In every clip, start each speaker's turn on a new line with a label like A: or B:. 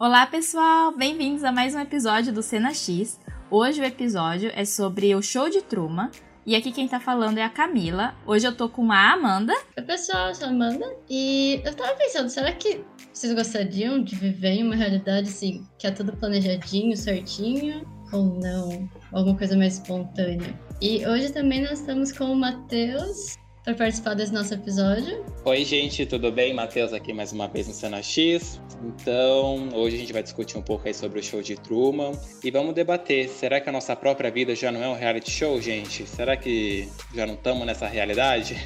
A: Olá, pessoal! Bem-vindos a mais um episódio do Cena X. Hoje o episódio é sobre o show de Truman. E aqui quem tá falando é a Camila. Hoje eu tô com a Amanda.
B: Oi, pessoal, eu sou a Amanda. E eu tava pensando, será que vocês gostariam de viver em uma realidade assim, que é tudo planejadinho, certinho? Ou não? Alguma coisa mais espontânea? E hoje também nós estamos com o Matheus para participar desse nosso episódio.
C: Oi, gente, tudo bem? Matheus aqui mais uma vez no Cena X. Então, hoje a gente vai discutir um pouco aí sobre o show de Truman e vamos debater, será que a nossa própria vida já não é um reality show, gente? Será que já não estamos nessa realidade?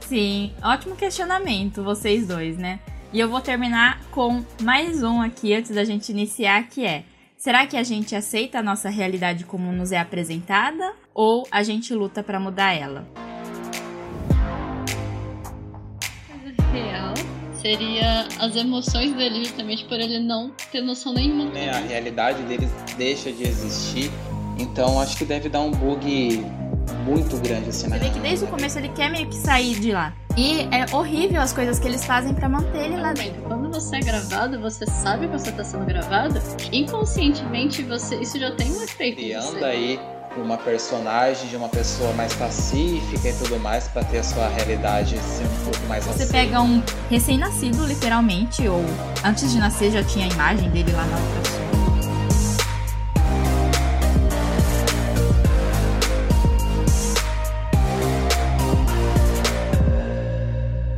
A: Sim, ótimo questionamento, vocês dois, né? E eu vou terminar com mais um aqui antes da gente iniciar, que é: será que a gente aceita a nossa realidade como nos é apresentada ou a gente luta para mudar ela?
B: Real seria as emoções dele, justamente por ele não ter noção nenhuma.
C: Né, a realidade deles deixa de existir, então acho que deve dar um bug muito grande assim,
A: né? Você vê que desde o começo ele quer meio que sair de lá. E é horrível as coisas que eles fazem para manter ele lá dentro.
B: Quando você é gravado, você sabe que você tá sendo gravado, inconscientemente você isso já tem um efeito.
C: E anda aí uma personagem de uma pessoa mais pacífica e tudo mais para ter a sua realidade ser um pouco mais
A: Você pega um recém-nascido, literalmente, ou antes de nascer já tinha a imagem dele lá na outra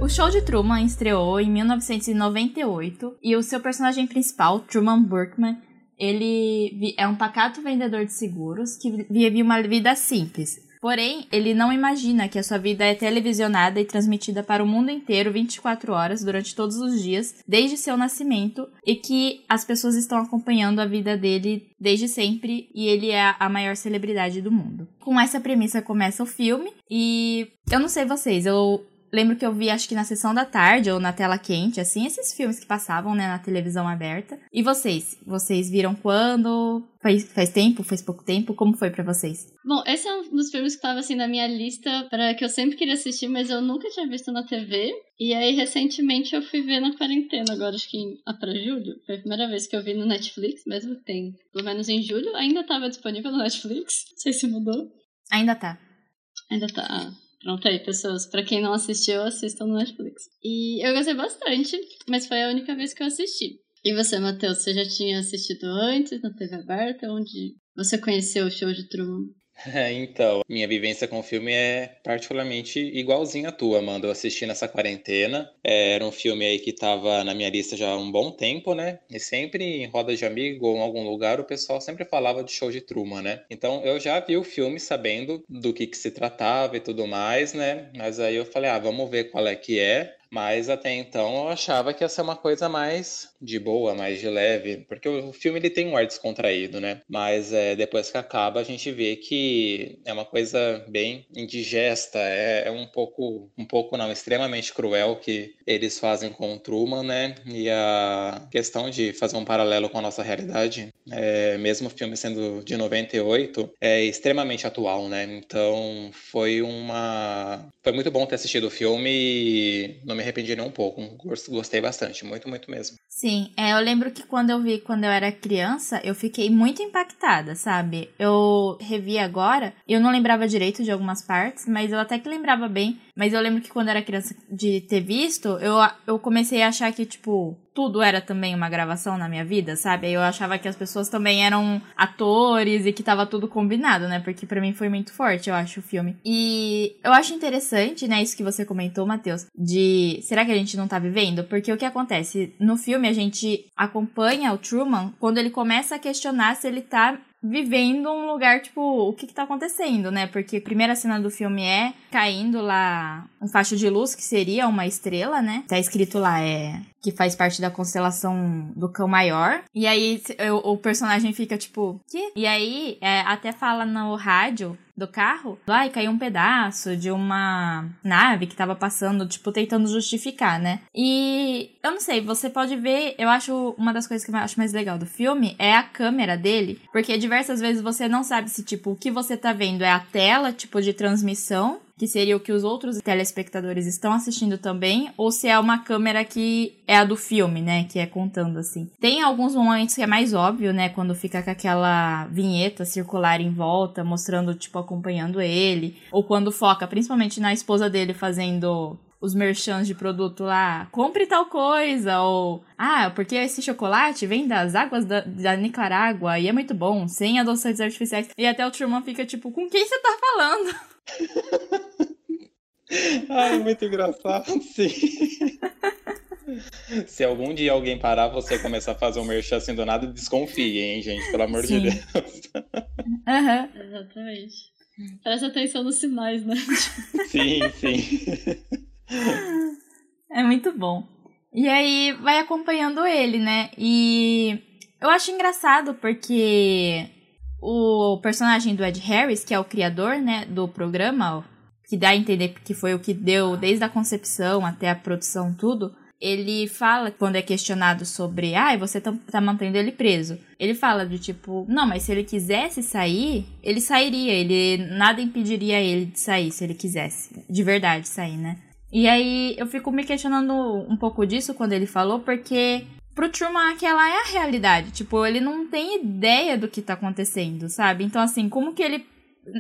A: O show de Truman estreou em 1998 e o seu personagem principal, Truman Burkman, ele é um pacato vendedor de seguros que vive uma vida simples. Porém, ele não imagina que a sua vida é televisionada e transmitida para o mundo inteiro 24 horas durante todos os dias, desde seu nascimento, e que as pessoas estão acompanhando a vida dele desde sempre e ele é a maior celebridade do mundo. Com essa premissa começa o filme e eu não sei vocês, eu Lembro que eu vi, acho que na sessão da tarde ou na tela quente, assim, esses filmes que passavam, né, na televisão aberta. E vocês? Vocês viram quando? Faz, faz tempo? Faz pouco tempo? Como foi para vocês?
B: Bom, esse é um dos filmes que tava, assim, na minha lista para que eu sempre queria assistir, mas eu nunca tinha visto na TV. E aí, recentemente, eu fui ver na quarentena, agora acho que em, ah, pra julho. Foi a primeira vez que eu vi no Netflix, mesmo tem, pelo menos em julho. Ainda tava disponível no Netflix, não sei se mudou.
A: Ainda tá.
B: Ainda tá. Pronto aí, pessoas. Pra quem não assistiu, assistam no Netflix. E eu gostei bastante, mas foi a única vez que eu assisti. E você, Matheus, você já tinha assistido antes na TV aberta? Onde você conheceu o show de Truman?
C: então, minha vivência com o filme é particularmente igualzinha à tua, Amanda. Eu assisti nessa quarentena. É, era um filme aí que estava na minha lista já há um bom tempo, né? E sempre em roda de amigo ou em algum lugar o pessoal sempre falava de show de Truman, né? Então eu já vi o filme sabendo do que, que se tratava e tudo mais, né? Mas aí eu falei, ah, vamos ver qual é que é. Mas até então eu achava que ia ser uma coisa mais de boa, mais de leve, porque o filme ele tem um ar descontraído, né? Mas é, depois que acaba a gente vê que é uma coisa bem indigesta, é, é um pouco, um pouco não, extremamente cruel que eles fazem com o Truman, né? E a questão de fazer um paralelo com a nossa realidade, é, mesmo o filme sendo de 98, é extremamente atual, né? Então foi uma, foi muito bom ter assistido o filme e não me arrependi nem um pouco. Gostei bastante, muito, muito mesmo.
A: Sim, é, eu lembro que quando eu vi quando eu era criança, eu fiquei muito impactada, sabe? Eu revi agora, eu não lembrava direito de algumas partes, mas eu até que lembrava bem. Mas eu lembro que quando era criança de ter visto, eu, eu comecei a achar que, tipo, tudo era também uma gravação na minha vida, sabe? Eu achava que as pessoas também eram atores e que tava tudo combinado, né? Porque para mim foi muito forte, eu acho, o filme. E eu acho interessante, né, isso que você comentou, Matheus, de será que a gente não tá vivendo? Porque o que acontece? No filme a gente acompanha o Truman quando ele começa a questionar se ele tá vivendo um lugar, tipo, o que que tá acontecendo, né? Porque a primeira cena do filme é caindo lá um facho de luz, que seria uma estrela, né? Tá escrito lá, é que faz parte da constelação do cão maior. E aí o, o personagem fica tipo, que? E aí é, até fala no rádio do carro, ai, caiu um pedaço de uma nave que tava passando, tipo, tentando justificar, né? E eu não sei, você pode ver, eu acho uma das coisas que eu acho mais legal do filme é a câmera dele, porque diversas vezes você não sabe se, tipo, o que você tá vendo é a tela, tipo, de transmissão que seria o que os outros telespectadores estão assistindo também, ou se é uma câmera que é a do filme, né, que é contando assim. Tem alguns momentos que é mais óbvio, né, quando fica com aquela vinheta circular em volta, mostrando, tipo, acompanhando ele, ou quando foca, principalmente na esposa dele fazendo os merchants de produto lá, compre tal coisa, ou ah, porque esse chocolate vem das águas da, da Nicarágua e é muito bom, sem adoçantes artificiais. E até o Truman fica tipo, com quem você tá falando?
C: Ai, muito engraçado, sim. Se algum dia alguém parar, você começar a fazer um merchan assim do nada, desconfie, hein, gente? Pelo amor sim. de Deus.
B: Uhum. Exatamente. Presta atenção nos sinais, né?
C: Sim, sim.
A: É muito bom. E aí vai acompanhando ele, né? E eu acho engraçado porque o personagem do Ed Harris, que é o criador, né, do programa, que dá a entender que foi o que deu desde a concepção até a produção tudo, ele fala, quando é questionado sobre, ah, você tá, tá, mantendo ele preso. Ele fala de tipo, não, mas se ele quisesse sair, ele sairia, ele nada impediria ele de sair se ele quisesse, de verdade sair, né? E aí eu fico me questionando um pouco disso quando ele falou, porque pro Truman aquela é a realidade. Tipo, ele não tem ideia do que tá acontecendo, sabe? Então, assim, como que ele.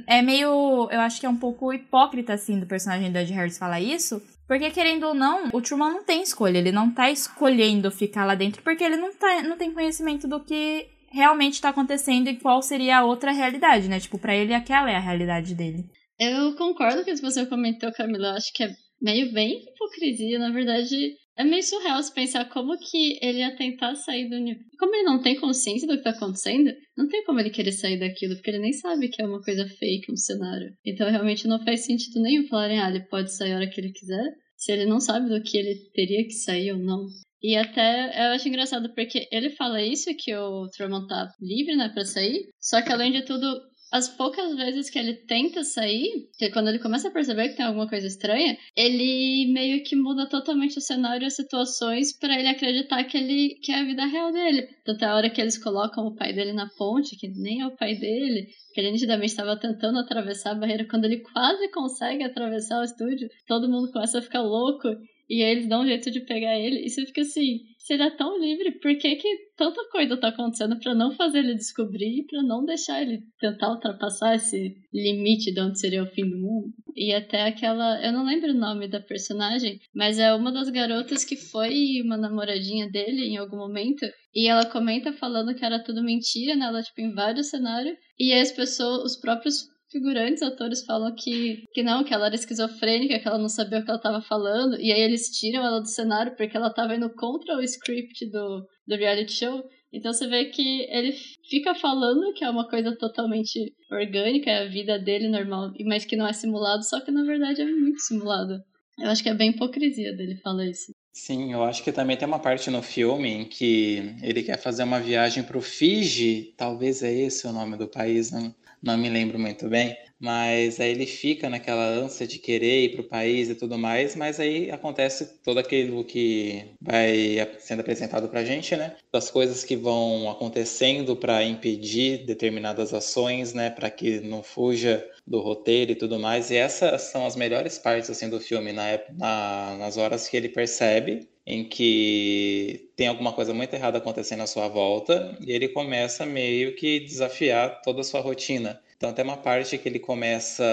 A: É meio. Eu acho que é um pouco hipócrita, assim, do personagem do Ed Harris falar isso. Porque, querendo ou não, o Truman não tem escolha. Ele não tá escolhendo ficar lá dentro porque ele não, tá, não tem conhecimento do que realmente tá acontecendo e qual seria a outra realidade, né? Tipo, pra ele aquela é a realidade dele.
B: Eu concordo com o que você comentou, Camila. Eu acho que é meio bem hipocrisia, na verdade. É meio surreal se pensar como que ele ia tentar sair do universo. Como ele não tem consciência do que tá acontecendo, não tem como ele querer sair daquilo, porque ele nem sabe que é uma coisa fake, um cenário. Então realmente não faz sentido nenhum falarem, ah, ele pode sair a hora que ele quiser, se ele não sabe do que ele teria que sair ou não. E até eu acho engraçado porque ele fala isso, que o Truman tá livre, né, pra sair, só que além de tudo, as poucas vezes que ele tenta sair, que quando ele começa a perceber que tem alguma coisa estranha, ele meio que muda totalmente o cenário e as situações para ele acreditar que ele que é a vida real dele. Tanto a hora que eles colocam o pai dele na ponte, que nem é o pai dele, que ele nitidamente estava tentando atravessar a barreira, quando ele quase consegue atravessar o estúdio, todo mundo começa a ficar louco e eles dão um jeito de pegar ele, e você fica assim, se ele é tão livre, por que, que tanta coisa tá acontecendo para não fazer ele descobrir e pra não deixar ele tentar ultrapassar esse limite de onde seria o fim do mundo? E até aquela. Eu não lembro o nome da personagem, mas é uma das garotas que foi uma namoradinha dele em algum momento. E ela comenta falando que era tudo mentira, né? Ela, tipo, em vários cenários. E as pessoas, os próprios figurantes, atores falam que, que não, que ela era esquizofrênica, que ela não sabia o que ela estava falando, e aí eles tiram ela do cenário porque ela estava indo contra o script do, do reality show. Então você vê que ele fica falando que é uma coisa totalmente orgânica, é a vida dele normal, mas que não é simulado, só que na verdade é muito simulado. Eu acho que é bem hipocrisia dele falar isso.
C: Sim, eu acho que também tem uma parte no filme em que ele quer fazer uma viagem para o Fiji, talvez é esse o nome do país, não, não me lembro muito bem, mas aí ele fica naquela ânsia de querer ir para o país e tudo mais, mas aí acontece todo aquilo que vai sendo apresentado para a gente, né? Das coisas que vão acontecendo para impedir determinadas ações, né? Para que não fuja do roteiro e tudo mais. E essas são as melhores partes assim do filme na, na, nas horas que ele percebe em que tem alguma coisa muito errada acontecendo à sua volta e ele começa meio que desafiar toda a sua rotina. Então tem uma parte que ele começa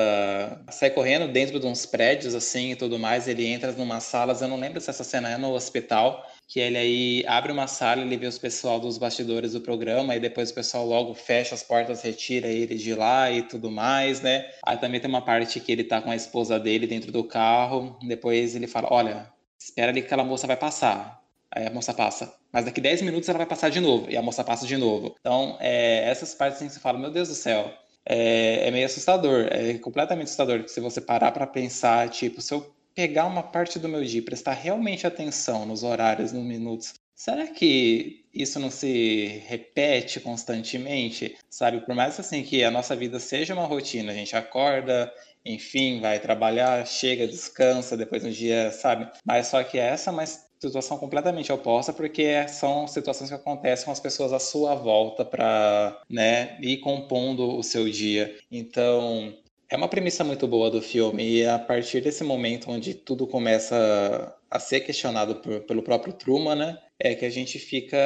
C: a sair correndo dentro de uns prédios assim e tudo mais, ele entra numa salas, eu não lembro se essa cena é no hospital, que ele aí abre uma sala, ele vê os pessoal dos bastidores do programa e depois o pessoal logo fecha as portas, retira ele de lá e tudo mais, né? Aí também tem uma parte que ele tá com a esposa dele dentro do carro, depois ele fala: "Olha, espera ali que aquela moça vai passar. Aí a moça passa. Mas daqui 10 minutos ela vai passar de novo. E a moça passa de novo. Então, é, essas partes assim, você fala, meu Deus do céu, é, é meio assustador. É completamente assustador. Se você parar para pensar, tipo, se eu pegar uma parte do meu dia e prestar realmente atenção nos horários, nos minutos, será que isso não se repete constantemente? Sabe, por mais assim que a nossa vida seja uma rotina, a gente acorda, enfim, vai trabalhar, chega, descansa, depois um dia, sabe? Mas só que essa é uma situação completamente oposta, porque são situações que acontecem com as pessoas à sua volta para, né, ir compondo o seu dia. Então, É uma premissa muito boa do filme, e a partir desse momento onde tudo começa a ser questionado por, pelo próprio Truman, né? É que a gente fica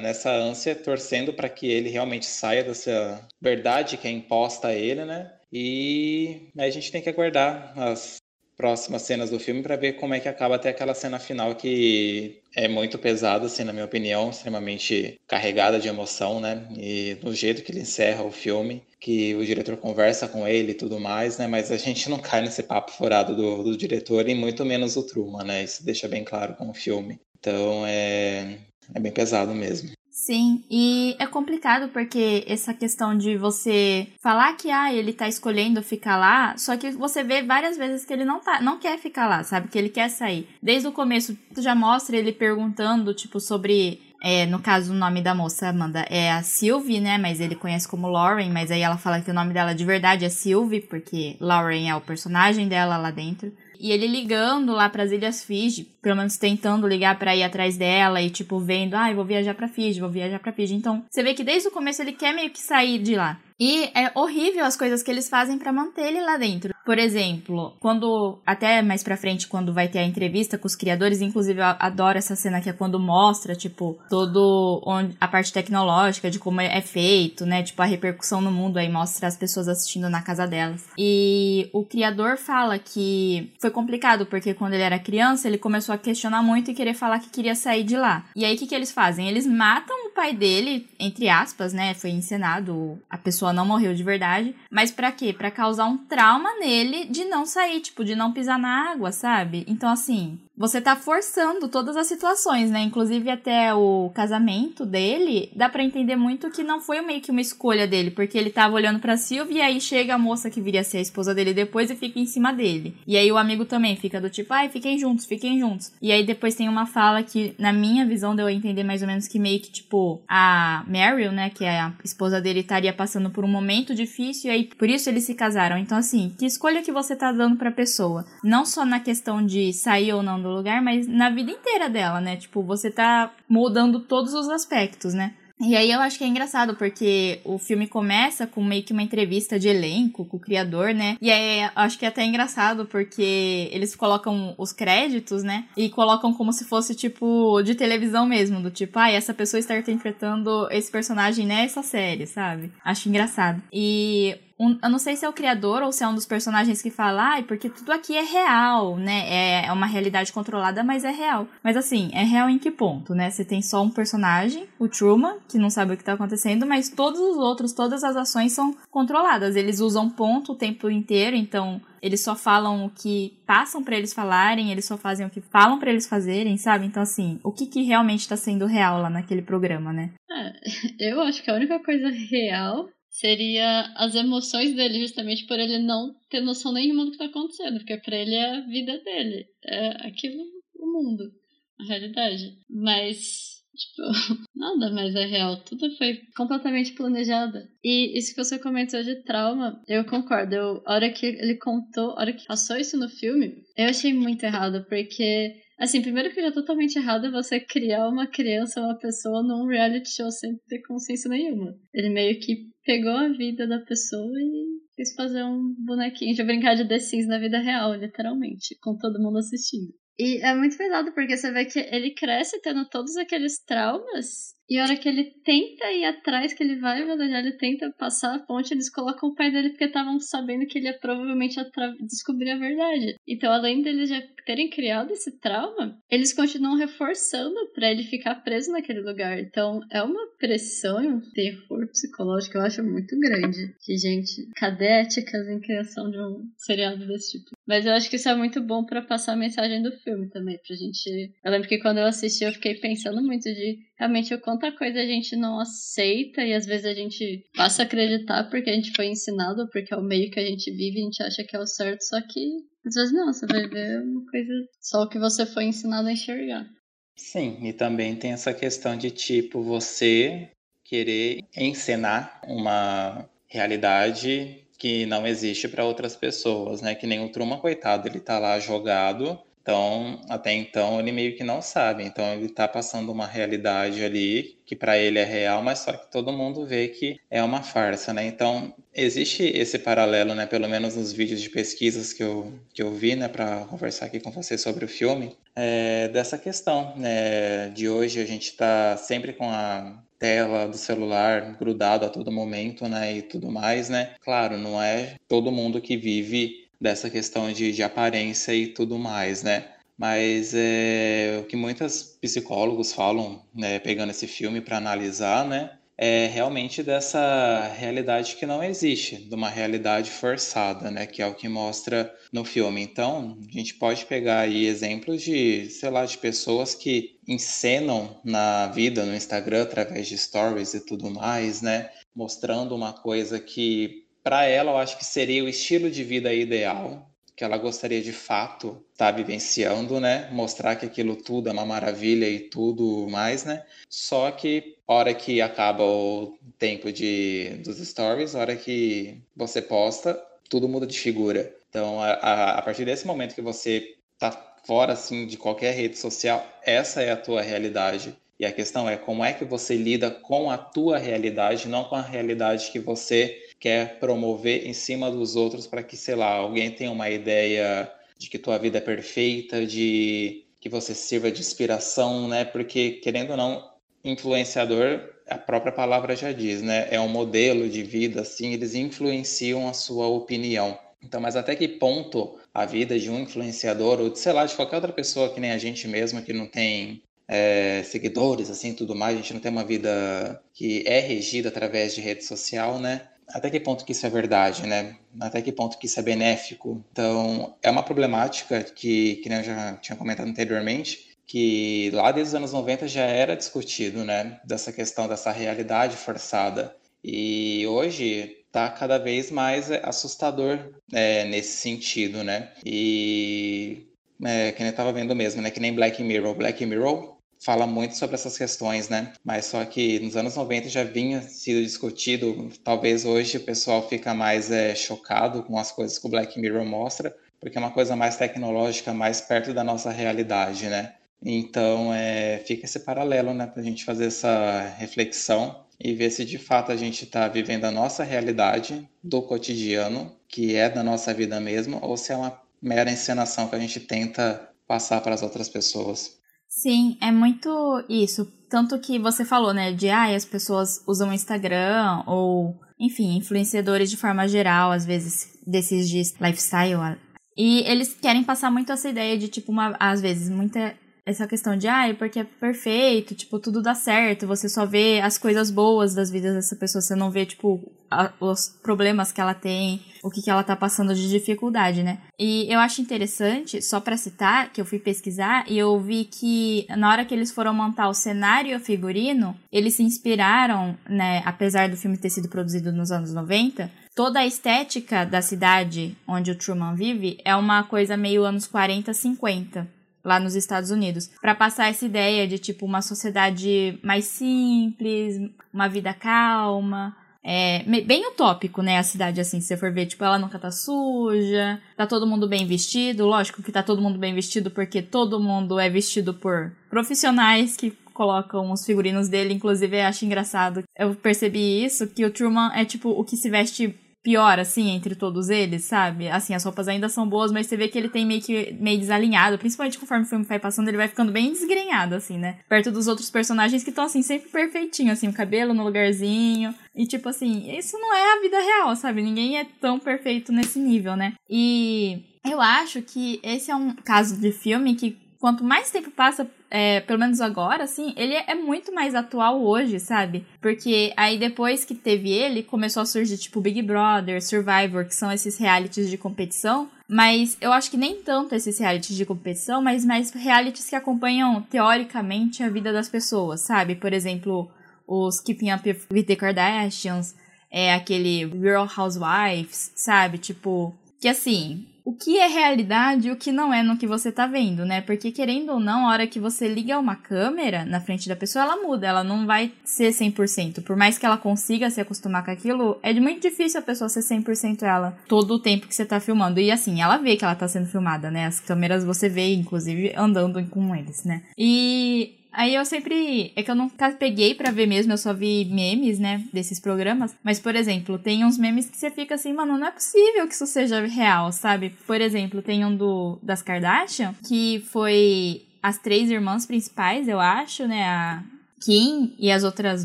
C: nessa ânsia torcendo para que ele realmente saia dessa verdade que é imposta a ele, né? E a gente tem que aguardar as próximas cenas do filme para ver como é que acaba até aquela cena final que é muito pesada, assim, na minha opinião, extremamente carregada de emoção, né? E no jeito que ele encerra o filme, que o diretor conversa com ele e tudo mais, né? Mas a gente não cai nesse papo furado do, do diretor e muito menos o Truman, né? Isso deixa bem claro com o filme. Então é, é bem pesado mesmo.
A: Sim, e é complicado porque essa questão de você falar que ah, ele tá escolhendo ficar lá, só que você vê várias vezes que ele não tá, não quer ficar lá, sabe? Que ele quer sair. Desde o começo, tu já mostra ele perguntando, tipo, sobre é, no caso, o nome da moça, Amanda, é a Sylvie, né? Mas ele conhece como Lauren, mas aí ela fala que o nome dela de verdade é Sylvie, porque Lauren é o personagem dela lá dentro. E ele ligando lá para as Ilhas Fiji, pelo menos tentando ligar para ir atrás dela e tipo vendo, ah, eu vou viajar para Fiji, vou viajar para Fiji. Então, você vê que desde o começo ele quer meio que sair de lá. E é horrível as coisas que eles fazem para manter ele lá dentro. Por exemplo, quando até mais para frente quando vai ter a entrevista com os criadores, inclusive eu adoro essa cena que é quando mostra, tipo, todo onde, a parte tecnológica de como é feito, né? Tipo a repercussão no mundo aí mostra as pessoas assistindo na casa delas. E o criador fala que foi complicado porque quando ele era criança, ele começou a questionar muito e querer falar que queria sair de lá. E aí o que que eles fazem? Eles matam o pai dele, entre aspas, né? Foi encenado a pessoa pessoa não morreu de verdade. Mas para quê? Para causar um trauma nele de não sair, tipo, de não pisar na água, sabe? Então, assim, você tá forçando todas as situações, né? Inclusive até o casamento dele, dá para entender muito que não foi meio que uma escolha dele, porque ele tava olhando para Silvia e aí chega a moça que viria a ser a esposa dele depois e fica em cima dele. E aí o amigo também fica do tipo, ai, fiquem juntos, fiquem juntos. E aí depois tem uma fala que, na minha visão, deu a entender mais ou menos que meio que, tipo, a Meryl, né, que é a esposa dele, estaria passando por um momento difícil e aí por isso eles se casaram. Então, assim, que escolha que você tá dando pra pessoa? Não só na questão de sair ou não do lugar, mas na vida inteira dela, né? Tipo, você tá mudando todos os aspectos, né? E aí eu acho que é engraçado, porque o filme começa com meio que uma entrevista de elenco com o criador, né? E aí eu acho que é até engraçado, porque eles colocam os créditos, né? E colocam como se fosse, tipo, de televisão mesmo, do tipo, ah, essa pessoa está interpretando esse personagem nessa série, sabe? Acho engraçado. E um, eu não sei se é o criador ou se é um dos personagens que fala, ah, porque tudo aqui é real, né? É, é uma realidade controlada, mas é real. Mas assim, é real em que ponto, né? Você tem só um personagem, o Truman, que não sabe o que tá acontecendo, mas todos os outros, todas as ações são controladas. Eles usam ponto o tempo inteiro, então eles só falam o que passam para eles falarem, eles só fazem o que falam para eles fazerem, sabe? Então, assim, o que, que realmente tá sendo real lá naquele programa, né?
B: É, eu acho que a única coisa real seria as emoções dele, justamente por ele não ter noção nenhuma do que está acontecendo, porque para ele é a vida dele, é aquilo, o mundo, a realidade. Mas, tipo, nada mais é real, tudo foi completamente planejado. E isso que você comentou de trauma, eu concordo. Eu, a hora que ele contou, a hora que passou isso no filme, eu achei muito errado, porque Assim, primeiro que já é totalmente errado você criar uma criança, uma pessoa num reality show sem ter consciência nenhuma. Ele meio que pegou a vida da pessoa e quis fazer um bonequinho de brincar de The Sims na vida real, literalmente, com todo mundo assistindo. E é muito pesado, porque você vê que ele cresce tendo todos aqueles traumas e a hora que ele tenta ir atrás, que ele vai velejar, ele tenta passar a ponte, eles colocam o pai dele porque estavam sabendo que ele ia provavelmente descobrir a verdade. Então, além deles já terem criado esse trauma, eles continuam reforçando para ele ficar preso naquele lugar. Então, é uma pressão e um terror psicológico, eu acho, muito grande. Que, gente, cadê éticas em criação de um seriado desse tipo? Mas eu acho que isso é muito bom para passar a mensagem do filme também, pra gente. Eu lembro que quando eu assisti, eu fiquei pensando muito de realmente o quanta coisa a gente não aceita e às vezes a gente passa a acreditar porque a gente foi ensinado, porque é o meio que a gente vive, a gente acha que é o certo, só que às vezes não, você vai ver uma coisa só o que você foi ensinado a enxergar.
C: Sim, e também tem essa questão de tipo você querer encenar uma realidade que não existe para outras pessoas, né? Que nem o Truman, coitado, ele tá lá jogado então, até então, ele meio que não sabe. Então, ele está passando uma realidade ali que para ele é real, mas só que todo mundo vê que é uma farsa, né? Então, Existe esse paralelo, né, pelo menos nos vídeos de pesquisas que eu, que eu vi, né, para conversar aqui com você sobre o filme, é, dessa questão, né, de hoje a gente está sempre com a tela do celular grudado a todo momento, né, e tudo mais, né. Claro, não é todo mundo que vive dessa questão de, de aparência e tudo mais, né. Mas é, o que muitos psicólogos falam, né, pegando esse filme para analisar, né, é realmente dessa realidade que não existe, de uma realidade forçada, né, que é o que mostra no filme. Então, a gente pode pegar aí exemplos de, sei lá, de pessoas que encenam na vida no Instagram através de stories e tudo mais, né, mostrando uma coisa que para ela eu acho que seria o estilo de vida ideal, que ela gostaria de fato estar tá vivenciando, né? Mostrar que aquilo tudo é uma maravilha e tudo mais, né? Só que hora que acaba o tempo de dos stories, hora que você posta, tudo muda de figura. Então, a, a, a partir desse momento que você tá fora assim de qualquer rede social, essa é a tua realidade. E a questão é como é que você lida com a tua realidade, não com a realidade que você quer promover em cima dos outros para que, sei lá, alguém tenha uma ideia de que tua vida é perfeita, de que você sirva de inspiração, né? Porque querendo ou não, influenciador, a própria palavra já diz, né? É um modelo de vida, assim, eles influenciam a sua opinião. Então, mas até que ponto a vida de um influenciador ou de, sei lá, de qualquer outra pessoa que nem a gente mesmo, que não tem é, seguidores, assim, tudo mais, a gente não tem uma vida que é regida através de rede social, né? Até que ponto que isso é verdade, né? Até que ponto que isso é benéfico. Então, é uma problemática que, que eu já tinha comentado anteriormente, que lá desde os anos 90 já era discutido, né? Dessa questão dessa realidade forçada. E hoje está cada vez mais assustador é, nesse sentido, né? E é, que nem estava vendo mesmo, né? Que nem Black Mirror. Black Mirror fala muito sobre essas questões, né? Mas só que nos anos 90 já vinha sido discutido. Talvez hoje o pessoal fica mais é, chocado com as coisas que o Black Mirror mostra, porque é uma coisa mais tecnológica, mais perto da nossa realidade, né? Então, é, fica esse paralelo, né, para a gente fazer essa reflexão e ver se de fato a gente está vivendo a nossa realidade do cotidiano, que é da nossa vida mesmo, ou se é uma mera encenação que a gente tenta passar para as outras pessoas.
A: Sim, é muito isso. Tanto que você falou, né, de ah, as pessoas usam Instagram ou, enfim, influenciadores de forma geral, às vezes, desses de lifestyle. E eles querem passar muito essa ideia de, tipo, uma, às vezes, muita essa questão de, ah, porque é perfeito, tipo, tudo dá certo, você só vê as coisas boas das vidas dessa pessoa, você não vê, tipo, a, os problemas que ela tem, o que, que ela tá passando de dificuldade, né? E eu acho interessante, só para citar, que eu fui pesquisar e eu vi que na hora que eles foram montar o cenário e o figurino, eles se inspiraram, né, apesar do filme ter sido produzido nos anos 90, toda a estética da cidade onde o Truman vive é uma coisa meio anos 40, 50 lá nos Estados Unidos, para passar essa ideia de tipo uma sociedade mais simples, uma vida calma, é bem utópico, né, a cidade assim, se você for ver, tipo, ela nunca tá suja, tá todo mundo bem vestido, lógico que tá todo mundo bem vestido porque todo mundo é vestido por profissionais que colocam os figurinos dele, inclusive eu acho engraçado. Eu percebi isso, que o Truman é tipo o que se veste pior, assim, entre todos eles, sabe? Assim, as roupas ainda são boas, mas você vê que ele tem meio que meio desalinhado, principalmente conforme o filme vai passando, ele vai ficando bem desgrenhado, assim, né? Perto dos outros personagens que estão, assim, sempre perfeitinho, assim, o cabelo no lugarzinho. E, tipo assim, isso não é a vida real, sabe? Ninguém é tão perfeito nesse nível, né? E eu acho que esse é um caso de filme que quanto mais tempo passa, é, pelo menos agora, assim, ele é muito mais atual hoje, sabe? Porque aí depois que teve ele, começou a surgir, tipo, Big Brother, Survivor, que são esses realities de competição. Mas eu acho que nem tanto esses realities de competição, mas mais realities que acompanham, teoricamente, a vida das pessoas, sabe? Por exemplo, os Keeping Up with the Kardashians, é aquele Real Housewives, sabe? Tipo, que assim, o que é realidade e o que não é no que você tá vendo, né? Porque querendo ou não, a hora que você liga uma câmera na frente da pessoa, ela muda, ela não vai ser 100%. Por mais que ela consiga se acostumar com aquilo, é muito difícil a pessoa ser 100% ela todo o tempo que você tá filmando. E assim, ela vê que ela tá sendo filmada, né? As câmeras você vê, inclusive, andando com eles, né? E Aí eu sempre. É que eu nunca peguei para ver mesmo, eu só vi memes, né, desses programas. Mas, por exemplo, tem uns memes que você fica assim, mano, não é possível que isso seja real, sabe? Por exemplo, tem um do das Kardashian, que foi as três irmãs principais, eu acho, né? A Kim e as outras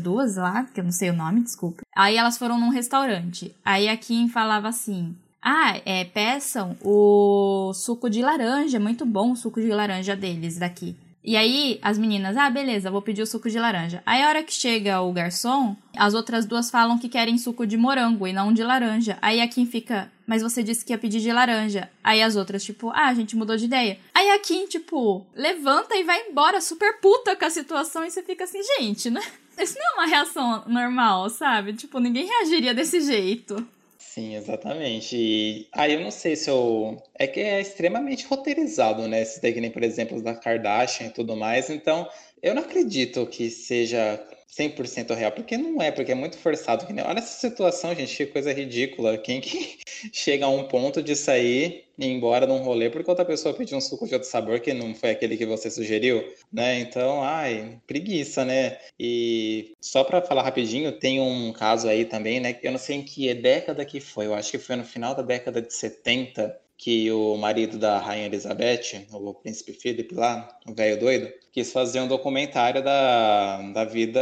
A: duas lá, que eu não sei o nome, desculpa. Aí elas foram num restaurante. Aí a Kim falava assim: Ah, é, peçam o suco de laranja, muito bom o suco de laranja deles daqui. E aí, as meninas, ah, beleza, vou pedir o suco de laranja. Aí, a hora que chega o garçom, as outras duas falam que querem suco de morango e não de laranja. Aí a Kim fica, mas você disse que ia pedir de laranja. Aí as outras, tipo, ah, a gente mudou de ideia. Aí a Kim, tipo, levanta e vai embora, super puta com a situação, e você fica assim, gente, né? Isso não é uma reação normal, sabe? Tipo, ninguém reagiria desse jeito.
C: Sim, exatamente. E aí eu não sei se eu. É que é extremamente roteirizado, né? Esse que nem, por exemplo, da Kardashian e tudo mais. Então, eu não acredito que seja 100% real, porque não é, porque é muito forçado. Olha essa situação, gente, que coisa ridícula. Quem que chega a um ponto de sair e ir embora num rolê porque outra pessoa pediu um suco de outro sabor que não foi aquele que você sugeriu, né? Então, ai, preguiça, né? E só para falar rapidinho, tem um caso aí também, né? Eu não sei em que década que foi, eu acho que foi no final da década de 70, que o marido da Rainha Elizabeth, o príncipe Philip lá, o velho doido, quis fazer um documentário da, da vida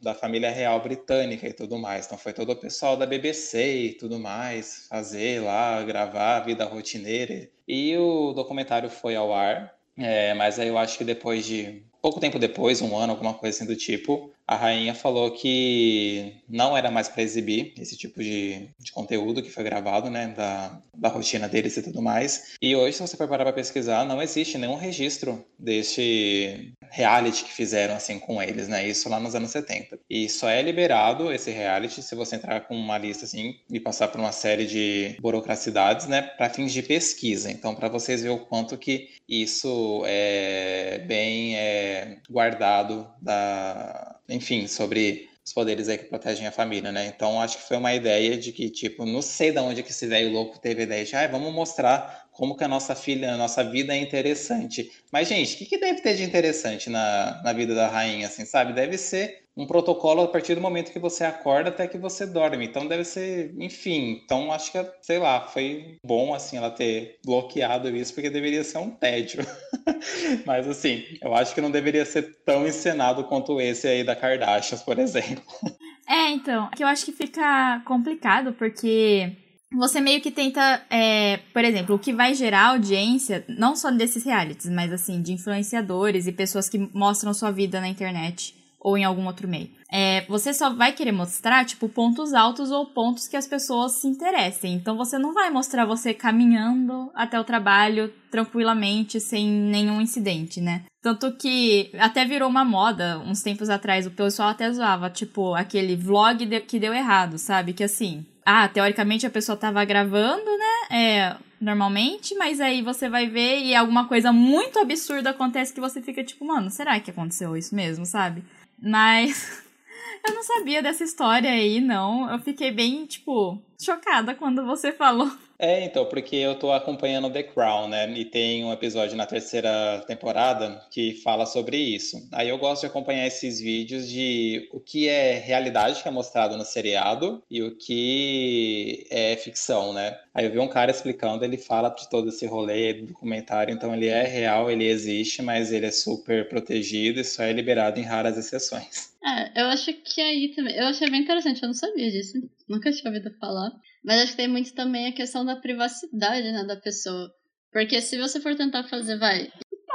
C: da família real britânica e tudo mais. Então foi todo o pessoal da BBC e tudo mais fazer lá, gravar a vida rotineira. E o documentário foi ao ar, é, mas aí eu acho que depois de pouco tempo depois, um ano, alguma coisa assim do tipo, a rainha falou que não era mais para exibir esse tipo de, de conteúdo que foi gravado, né, da, da rotina deles e tudo mais. E hoje, se você for parar para pesquisar, não existe nenhum registro deste reality que fizeram assim com eles, né? Isso lá nos anos 70. E só é liberado esse reality se você entrar com uma lista assim e passar por uma série de burocracidades, né, para fins de pesquisa. Então, para vocês ver o quanto que isso é bem é, guardado da enfim, sobre os poderes aí que protegem a família, né? Então acho que foi uma ideia de que, tipo, não sei de onde que esse velho louco teve a ideia de, ah, vamos mostrar como que a nossa filha, a nossa vida é interessante. Mas, gente, o que, que deve ter de interessante na, na vida da rainha, assim, sabe? Deve ser um protocolo a partir do momento que você acorda até que você dorme. Então deve ser, enfim. Então acho que, sei lá, foi bom assim ela ter bloqueado isso, porque deveria ser um tédio. Mas assim, eu acho que não deveria ser tão encenado quanto esse aí da Kardashian, por exemplo.
A: É, então, que eu acho que fica complicado, porque você meio que tenta, é, por exemplo, o que vai gerar audiência, não só desses realities, mas assim, de influenciadores e pessoas que mostram sua vida na internet ou em algum outro meio. É, você só vai querer mostrar, tipo, pontos altos ou pontos que as pessoas se interessem. Então você não vai mostrar você caminhando até o trabalho tranquilamente, sem nenhum incidente, né? Tanto que até virou uma moda uns tempos atrás, o pessoal até zoava, tipo, aquele vlog que deu errado, sabe? Que assim, ah, teoricamente a pessoa tava gravando, né? É, normalmente, mas aí você vai ver e alguma coisa muito absurda acontece que você fica tipo, mano, será que aconteceu isso mesmo, sabe? Mas eu não sabia dessa história aí, não. Eu fiquei bem, tipo, chocada quando você falou.
C: É, então, porque eu tô acompanhando The Crown, né? E tem um episódio na terceira temporada que fala sobre isso. Aí eu gosto de acompanhar esses vídeos de o que é realidade que é mostrado no seriado e o que é ficção, né? Aí eu vi um cara explicando, ele fala de todo esse rolê do documentário, então ele é real, ele existe, mas ele é super protegido e só é liberado em raras exceções.
B: É, eu acho que aí também. Eu achei bem interessante, eu não sabia disso. Nunca tinha ouvido falar. Mas acho que tem muito também a questão da privacidade, né, da pessoa. Porque se você for tentar fazer, vai,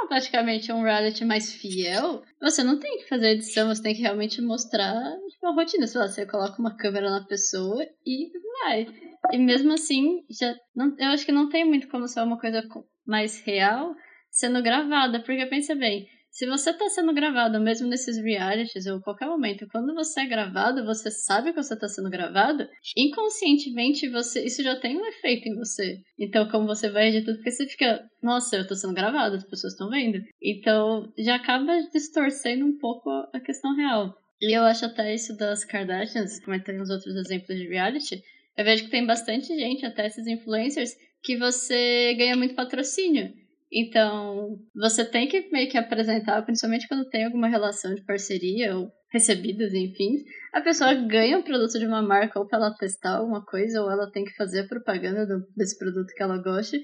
B: praticamente um reality mais fiel, você não tem que fazer edição, você tem que realmente mostrar tipo, a rotina. Sei lá, você coloca uma câmera na pessoa e vai. E mesmo assim, já não, eu acho que não tem muito como ser uma coisa mais real sendo gravada, porque pensa bem, se você está sendo gravado, mesmo nesses realities ou qualquer momento, quando você é gravado, você sabe que você está sendo gravado, inconscientemente você isso já tem um efeito em você. Então, como você vai editar, porque você fica, nossa, eu estou sendo gravado, as pessoas estão vendo. Então, já acaba distorcendo um pouco a questão real. E eu acho até isso das Kardashians, como tem os outros exemplos de reality, eu vejo que tem bastante gente, até esses influencers, que você ganha muito patrocínio. Então, você tem que meio que apresentar, principalmente quando tem alguma relação de parceria ou recebidas, enfim, a pessoa ganha um produto de uma marca ou para ela testar alguma coisa, ou ela tem que fazer a propaganda do, desse produto que ela goste.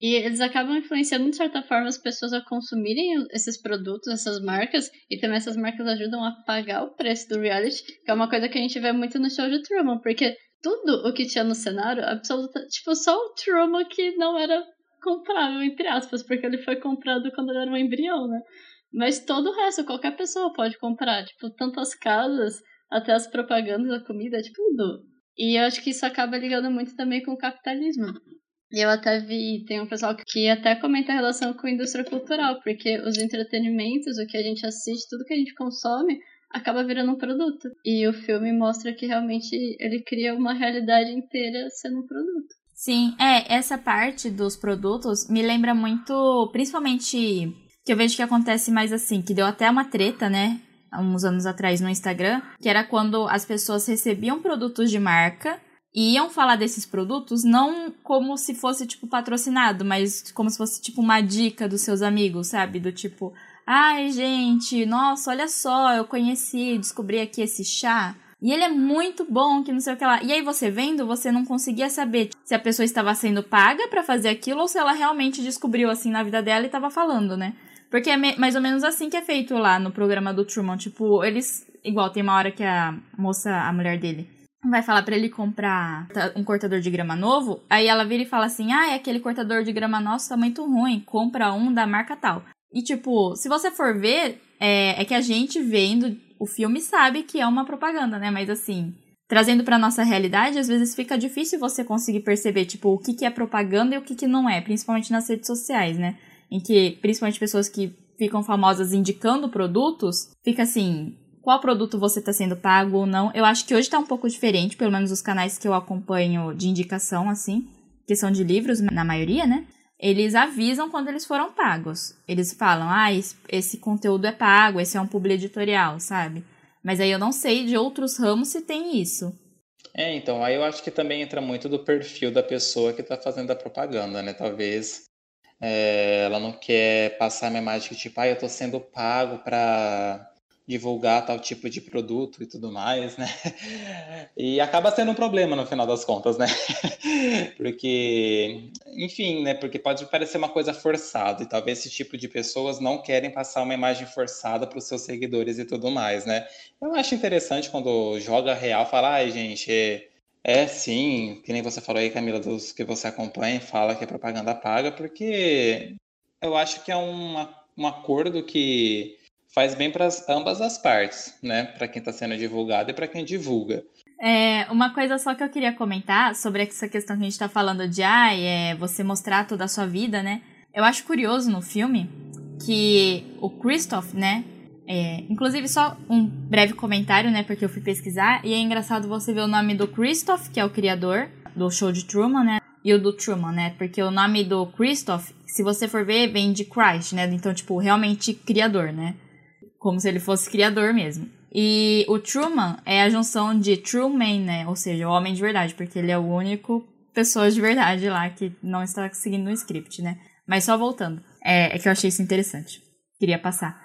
B: E eles acabam influenciando, de certa forma, as pessoas a consumirem esses produtos, essas marcas, e também essas marcas ajudam a pagar o preço do reality, que é uma coisa que a gente vê muito no show de Truman, porque tudo o que tinha no cenário, absoluta, tipo, só o Truman que não era comprável, entre aspas, porque ele foi comprado quando ele era um embrião, né? Mas todo o resto, qualquer pessoa pode comprar, tipo, tanto as casas, até as propagandas, a comida, tipo, tudo. E eu acho que isso acaba ligando muito também com o capitalismo. E eu até vi, tem um pessoal que até comenta a relação com a indústria cultural, porque os entretenimentos, o que a gente assiste, tudo que a gente consome, acaba virando um produto. E o filme mostra que realmente ele cria uma realidade inteira sendo um produto.
A: Sim, é, essa parte dos produtos me lembra muito, principalmente que eu vejo que acontece mais assim, que deu até uma treta, né? Uns anos atrás no Instagram, que era quando as pessoas recebiam produtos de marca e iam falar desses produtos não como se fosse, tipo, patrocinado, mas como se fosse, tipo, uma dica dos seus amigos, sabe? Do tipo, ai, gente, nossa, olha só, eu conheci, descobri aqui esse chá. E ele é muito bom, que não sei o que lá. E aí você vendo, você não conseguia saber se a pessoa estava sendo paga para fazer aquilo ou se ela realmente descobriu assim na vida dela e estava falando, né? Porque é mais ou menos assim que é feito lá no programa do Truman. Tipo, eles. Igual, tem uma hora que a moça, a mulher dele, vai falar para ele comprar um cortador de grama novo. Aí ela vira e fala assim: Ah, é aquele cortador de grama nosso tá muito ruim. Compra um da marca tal. E, tipo, se você for ver, é, é que a gente vendo o filme sabe que é uma propaganda, né? Mas assim, trazendo para nossa realidade, às vezes fica difícil você conseguir perceber, tipo, o que, que é propaganda e o que, que não é, principalmente nas redes sociais, né? em que principalmente pessoas que ficam famosas indicando produtos, fica assim, qual produto você está sendo pago ou não. Eu acho que hoje está um pouco diferente, pelo menos os canais que eu acompanho de indicação, assim, que são de livros, na maioria, né? Eles avisam quando eles foram pagos. Eles falam, ah, esse conteúdo é pago, esse é um publi editorial, sabe? Mas aí eu não sei de outros ramos se tem isso.
C: É, então, aí eu acho que também entra muito do perfil da pessoa que está fazendo a propaganda, né? Talvez é, ela não quer passar uma imagem que, tipo, ah, eu estou sendo pago para divulgar tal tipo de produto e tudo mais, né? E acaba sendo um problema no final das contas, né? Porque, enfim, né? Porque pode parecer uma coisa forçada e talvez esse tipo de pessoas não querem passar uma imagem forçada para os seus seguidores e tudo mais, né? Eu acho interessante quando joga real, falar, ai, gente, é, sim, que nem você falou aí, Camila, dos que você acompanha fala que é propaganda paga, porque eu acho que é uma, um acordo que faz bem para ambas as partes, né? Para quem está sendo divulgado e para quem divulga.
A: É, uma coisa só que eu queria comentar sobre essa questão que a gente está falando de ah, é você mostrar toda a sua vida, né? Eu acho curioso no filme que o Christoph, né? É, inclusive, só um breve comentário, né? Porque eu fui pesquisar. E é engraçado você ver o nome do Christoph, que é o criador do show de Truman, né? E o do Truman, né? Porque o nome do Christoph, se você for ver, vem de Christ, né? Então, tipo, realmente criador, né? Como se ele fosse criador mesmo. E o Truman é a junção de True Man, né? Ou seja, o homem de verdade, porque ele é o único pessoa de verdade lá que não está seguindo o script, né? Mas só voltando. É, é que eu achei isso interessante. Queria passar.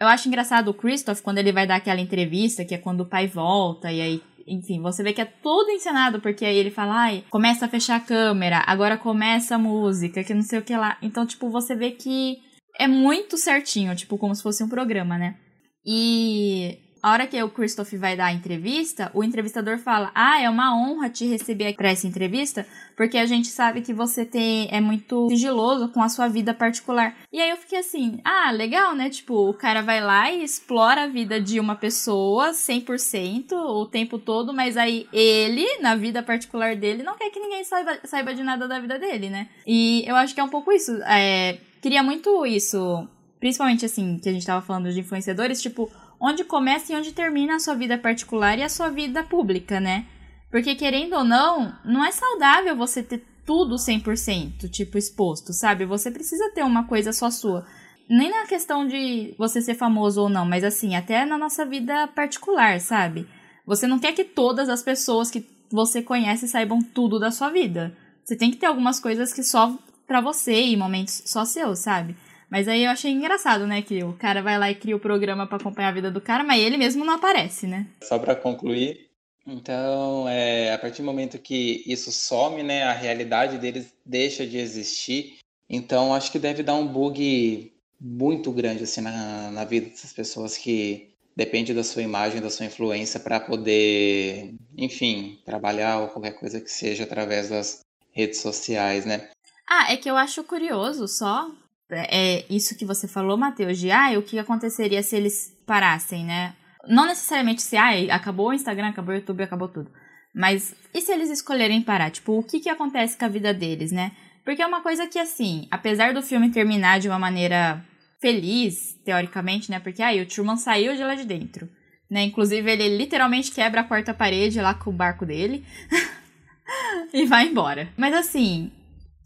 A: Eu acho engraçado o Christoph quando ele vai dar aquela entrevista, que é quando o pai volta, e aí, enfim, você vê que é tudo encenado, porque aí ele fala, ai, começa a fechar a câmera, agora começa a música, que não sei o que lá. Então, tipo, você vê que é muito certinho, tipo, como se fosse um programa, né? E a hora que o Christoph vai dar a entrevista, o entrevistador fala: Ah, é uma honra te receber para essa entrevista, porque a gente sabe que você tem, é muito sigiloso com a sua vida particular. E aí eu fiquei assim: Ah, legal, né? Tipo, o cara vai lá e explora a vida de uma pessoa 100% o tempo todo, mas aí ele, na vida particular dele, não quer que ninguém saiba, saiba de nada da vida dele, né? E eu acho que é um pouco isso. É, queria muito isso. Principalmente assim, que a gente tava falando de influenciadores, tipo, onde começa e onde termina a sua vida particular e a sua vida pública, né? Porque querendo ou não, não é saudável você ter tudo 100%, tipo, exposto, sabe? Você precisa ter uma coisa só sua. Nem na questão de você ser famoso ou não, mas assim, até na nossa vida particular, sabe? Você não quer que todas as pessoas que você conhece saibam tudo da sua vida. Você tem que ter algumas coisas que só para você e momentos só seus, sabe? Mas aí eu achei engraçado, né, que o cara vai lá e cria o programa para acompanhar a vida do cara, mas ele mesmo não aparece, né?
C: Só para concluir, então, é, a partir do momento que isso some, né, a realidade deles deixa de existir. Então, acho que deve dar um bug muito grande assim na, na vida dessas pessoas que depende da sua imagem, da sua influência para poder, enfim, trabalhar ou qualquer coisa que seja através das redes sociais, né?
A: Ah, é que eu acho curioso só é isso que você falou, Matheus, de ah, o que aconteceria se eles parassem, né? Não necessariamente se, ah, acabou o Instagram, acabou o YouTube, acabou tudo. Mas e se eles escolherem parar? Tipo, o que que acontece com a vida deles, né? Porque é uma coisa que, assim, apesar do filme terminar de uma maneira feliz, teoricamente, né? Porque aí o Truman saiu de lá de dentro. Né? Inclusive, ele literalmente quebra a quarta parede lá com o barco dele e vai embora. Mas assim,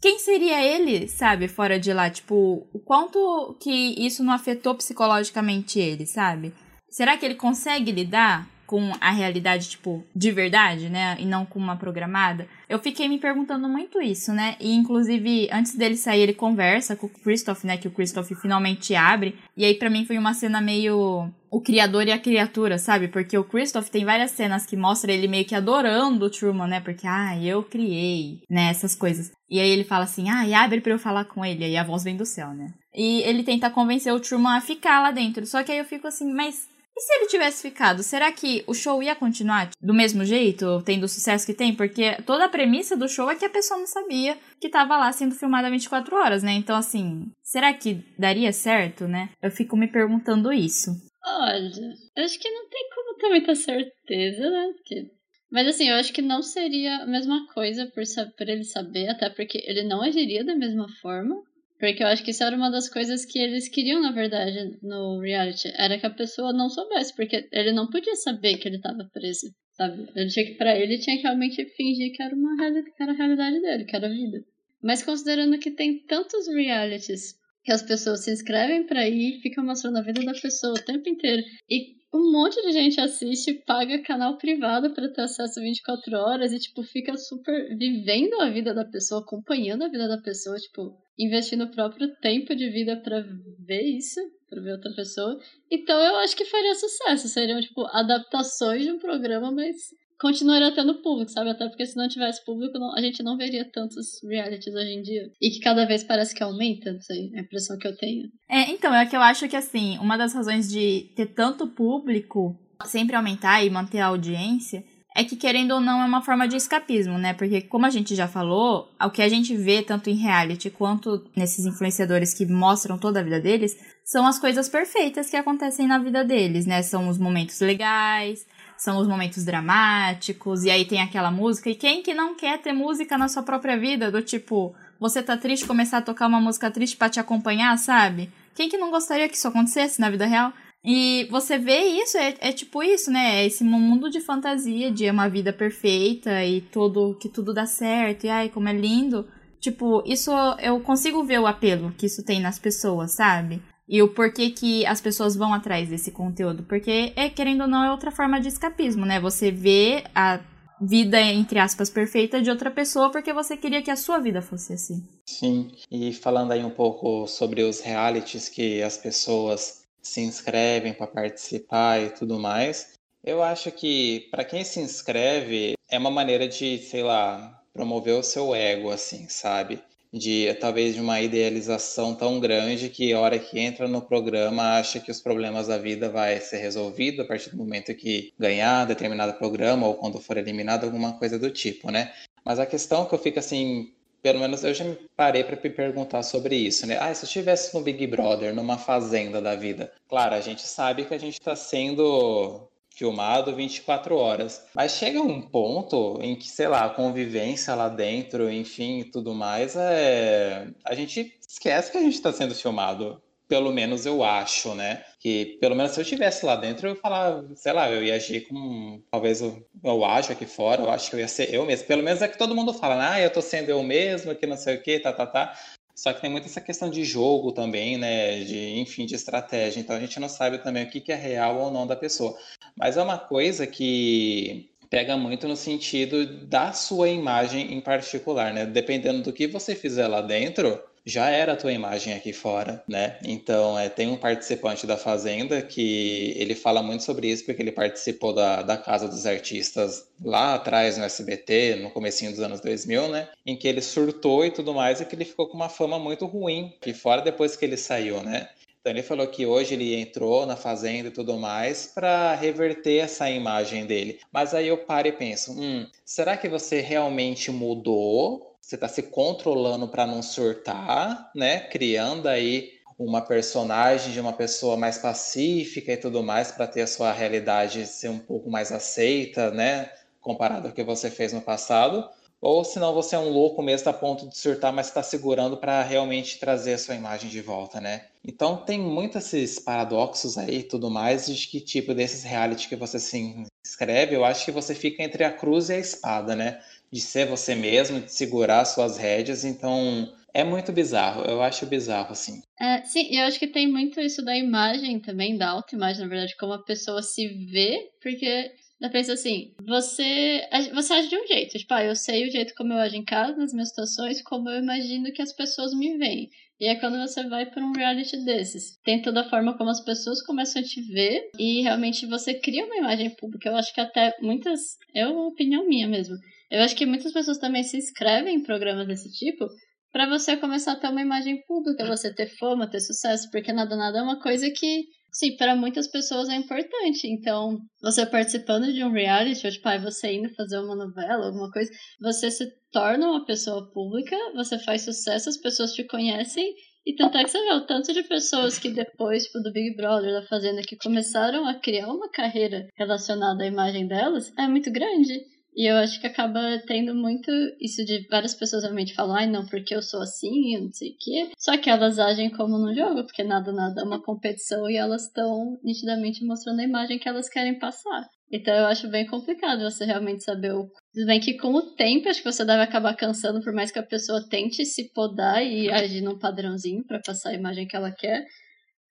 A: quem seria ele, sabe, fora de lá? Tipo, o quanto que isso não afetou psicologicamente ele, sabe? Será que ele consegue lidar com a realidade, tipo, de verdade, né? E não com uma programada. Eu fiquei me perguntando muito isso, né? E, inclusive, antes dele sair, ele conversa com o Christoph, né? Que o Christoph finalmente abre. E aí, para mim, foi uma cena meio o criador e a criatura, sabe? Porque o Christoph tem várias cenas que mostra ele meio que adorando o Truman, né? Porque, ah, eu criei, né? Essas coisas. E aí ele fala assim, ah, e abre pra eu falar com ele. Aí a voz vem do céu, né? E ele tenta convencer o Truman a ficar lá dentro. Só que aí eu fico assim, mas e se ele tivesse ficado, será que o show ia continuar do mesmo jeito, tendo o sucesso que tem? Porque toda a premissa do show é que a pessoa não sabia que estava lá sendo filmada 24 horas, né? Então, assim, será que daria certo, né? Eu fico me perguntando isso.
B: Olha, acho que não tem como ter muita certeza, né? Porque... Mas assim, eu acho que não seria a mesma coisa por, por ele saber, até porque ele não agiria da mesma forma. Porque eu acho que isso era uma das coisas que eles queriam, na verdade, no reality. Era que a pessoa não soubesse, porque ele não podia saber que ele estava preso, sabe? Ele tinha que, pra ele, tinha que realmente fingir que era, uma que era a realidade dele, que era a vida. Mas considerando que tem tantos realities que as pessoas se inscrevem para ir ficam mostrando a vida da pessoa o tempo inteiro. E um monte de gente assiste, paga canal privado para ter acesso 24 horas e, tipo, fica super vivendo a vida da pessoa, acompanhando a vida da pessoa, tipo, investindo o próprio tempo de vida para ver isso, para ver outra pessoa. Então eu acho que faria sucesso. Seriam, tipo, adaptações de um programa, mas continuaria tendo público, sabe? Até porque se não tivesse público, não, a gente não veria tantos realities hoje em dia. E que cada vez parece que aumenta, não sei, é a impressão que eu tenho.
A: É, então, é que eu acho que, assim, uma das razões de ter tanto público sempre aumentar e manter a audiência é que, querendo ou não, é uma forma de escapismo, né? Porque, como a gente já falou, o que a gente vê tanto em reality quanto nesses influenciadores que mostram toda a vida deles são as coisas perfeitas que acontecem na vida deles, né? São os momentos legais, são os momentos dramáticos, e aí tem aquela música. E quem que não quer ter música na sua própria vida? Do tipo, você tá triste, começar a tocar uma música triste para te acompanhar, sabe? Quem que não gostaria que isso acontecesse na vida real? E você vê isso, é, é tipo isso, né? É esse mundo de fantasia, de uma vida perfeita e tudo que tudo dá certo, e ai, como é lindo. Tipo, isso eu consigo ver o apelo que isso tem nas pessoas, sabe? E o porquê que as pessoas vão atrás desse conteúdo. Porque, é, querendo ou não, é outra forma de escapismo, né? Você vê a vida, entre aspas, perfeita de outra pessoa porque você queria que a sua vida fosse assim.
C: Sim, e falando aí um pouco sobre os realities que as pessoas se inscrevem para participar e tudo mais. Eu acho que para quem se inscreve é uma maneira de, sei lá, promover o seu ego, assim, sabe? De talvez de uma idealização tão grande que a hora que entra no programa acha que os problemas da vida vai ser resolvido a partir do momento que ganhar determinado programa ou quando for eliminado alguma coisa do tipo, né? Mas a questão que eu fico assim pelo menos eu já me parei para me perguntar sobre isso, né? Ah, se eu estivesse no Big Brother, numa fazenda da vida. Claro, a gente sabe que a gente está sendo filmado 24 horas. Mas chega um ponto em que, sei lá, a convivência lá dentro, enfim, tudo mais, é... a gente esquece que a gente está sendo filmado pelo menos eu acho, né? Que pelo menos se eu estivesse lá dentro, eu falar, sei lá, eu ia agir com. Talvez eu, eu acho aqui fora, eu acho que eu ia ser eu mesmo. Pelo menos é que todo mundo fala, ah, eu tô sendo eu mesmo, que não sei o que, tá, tá, tá. Só que tem muito essa questão de jogo também, né? De, enfim, de estratégia. Então a gente não sabe também o que, que é real ou não da pessoa. Mas é uma coisa que pega muito no sentido da sua imagem em particular, né? Dependendo do que você fizer lá dentro, já era a tua imagem aqui fora, né? Então, é, tem um participante da Fazenda que ele fala muito sobre isso, porque ele participou da, da Casa dos Artistas lá atrás no SBT, no comecinho dos anos 2000, né? Em que ele surtou e tudo mais, e que ele ficou com uma fama muito ruim aqui fora depois que ele saiu, né? Então ele falou que hoje ele entrou na fazenda e tudo mais para reverter essa imagem dele. Mas aí eu paro e penso, hum, será que você realmente mudou você está se controlando para não surtar, né? Criando aí uma personagem de uma pessoa mais pacífica e tudo mais para ter a sua realidade ser um pouco mais aceita, né? Comparado ao que você fez no passado. Ou senão você é um louco mesmo a ponto de surtar, mas está segurando para realmente trazer a sua imagem de volta, né? Então tem muitos esses paradoxos aí e tudo mais de que tipo desses reality que você se inscreve, eu acho que você fica entre a cruz e a espada, né? De ser você mesmo, de segurar suas rédeas, então é muito bizarro, eu acho bizarro, assim.
B: É, sim, eu acho que tem muito isso da imagem também, da autoimagem, na verdade, como a pessoa se vê, porque eu penso assim, você, você age de um jeito, tipo, ah, eu sei o jeito como eu ajo em casa, nas minhas situações, como eu imagino que as pessoas me veem. E é quando você vai para um reality desses. Tem toda a forma como as pessoas começam a te ver e realmente você cria uma imagem pública. Eu acho que até muitas. É uma opinião minha mesmo. Eu acho que muitas pessoas também se inscrevem em programas desse tipo para você começar a ter uma imagem pública, você ter fama, ter sucesso, porque nada nada é uma coisa que, sim, para muitas pessoas é importante. Então, você participando de um reality, ou tipo, ah, você indo fazer uma novela, alguma coisa, você se torna uma pessoa pública, você faz sucesso, as pessoas te conhecem e tanto é que você vê o tanto de pessoas que depois, tipo, do Big Brother, da Fazenda, que começaram a criar uma carreira relacionada à imagem delas, é muito grande. E eu acho que acaba tendo muito isso de várias pessoas realmente falam, ai não, porque eu sou assim, eu não sei o quê. Só que elas agem como no jogo, porque nada, nada é uma competição e elas estão nitidamente mostrando a imagem que elas querem passar. Então eu acho bem complicado você realmente saber o. Tudo bem que com o tempo acho que você deve acabar cansando, por mais que a pessoa tente se podar e agir num padrãozinho para passar a imagem que ela quer.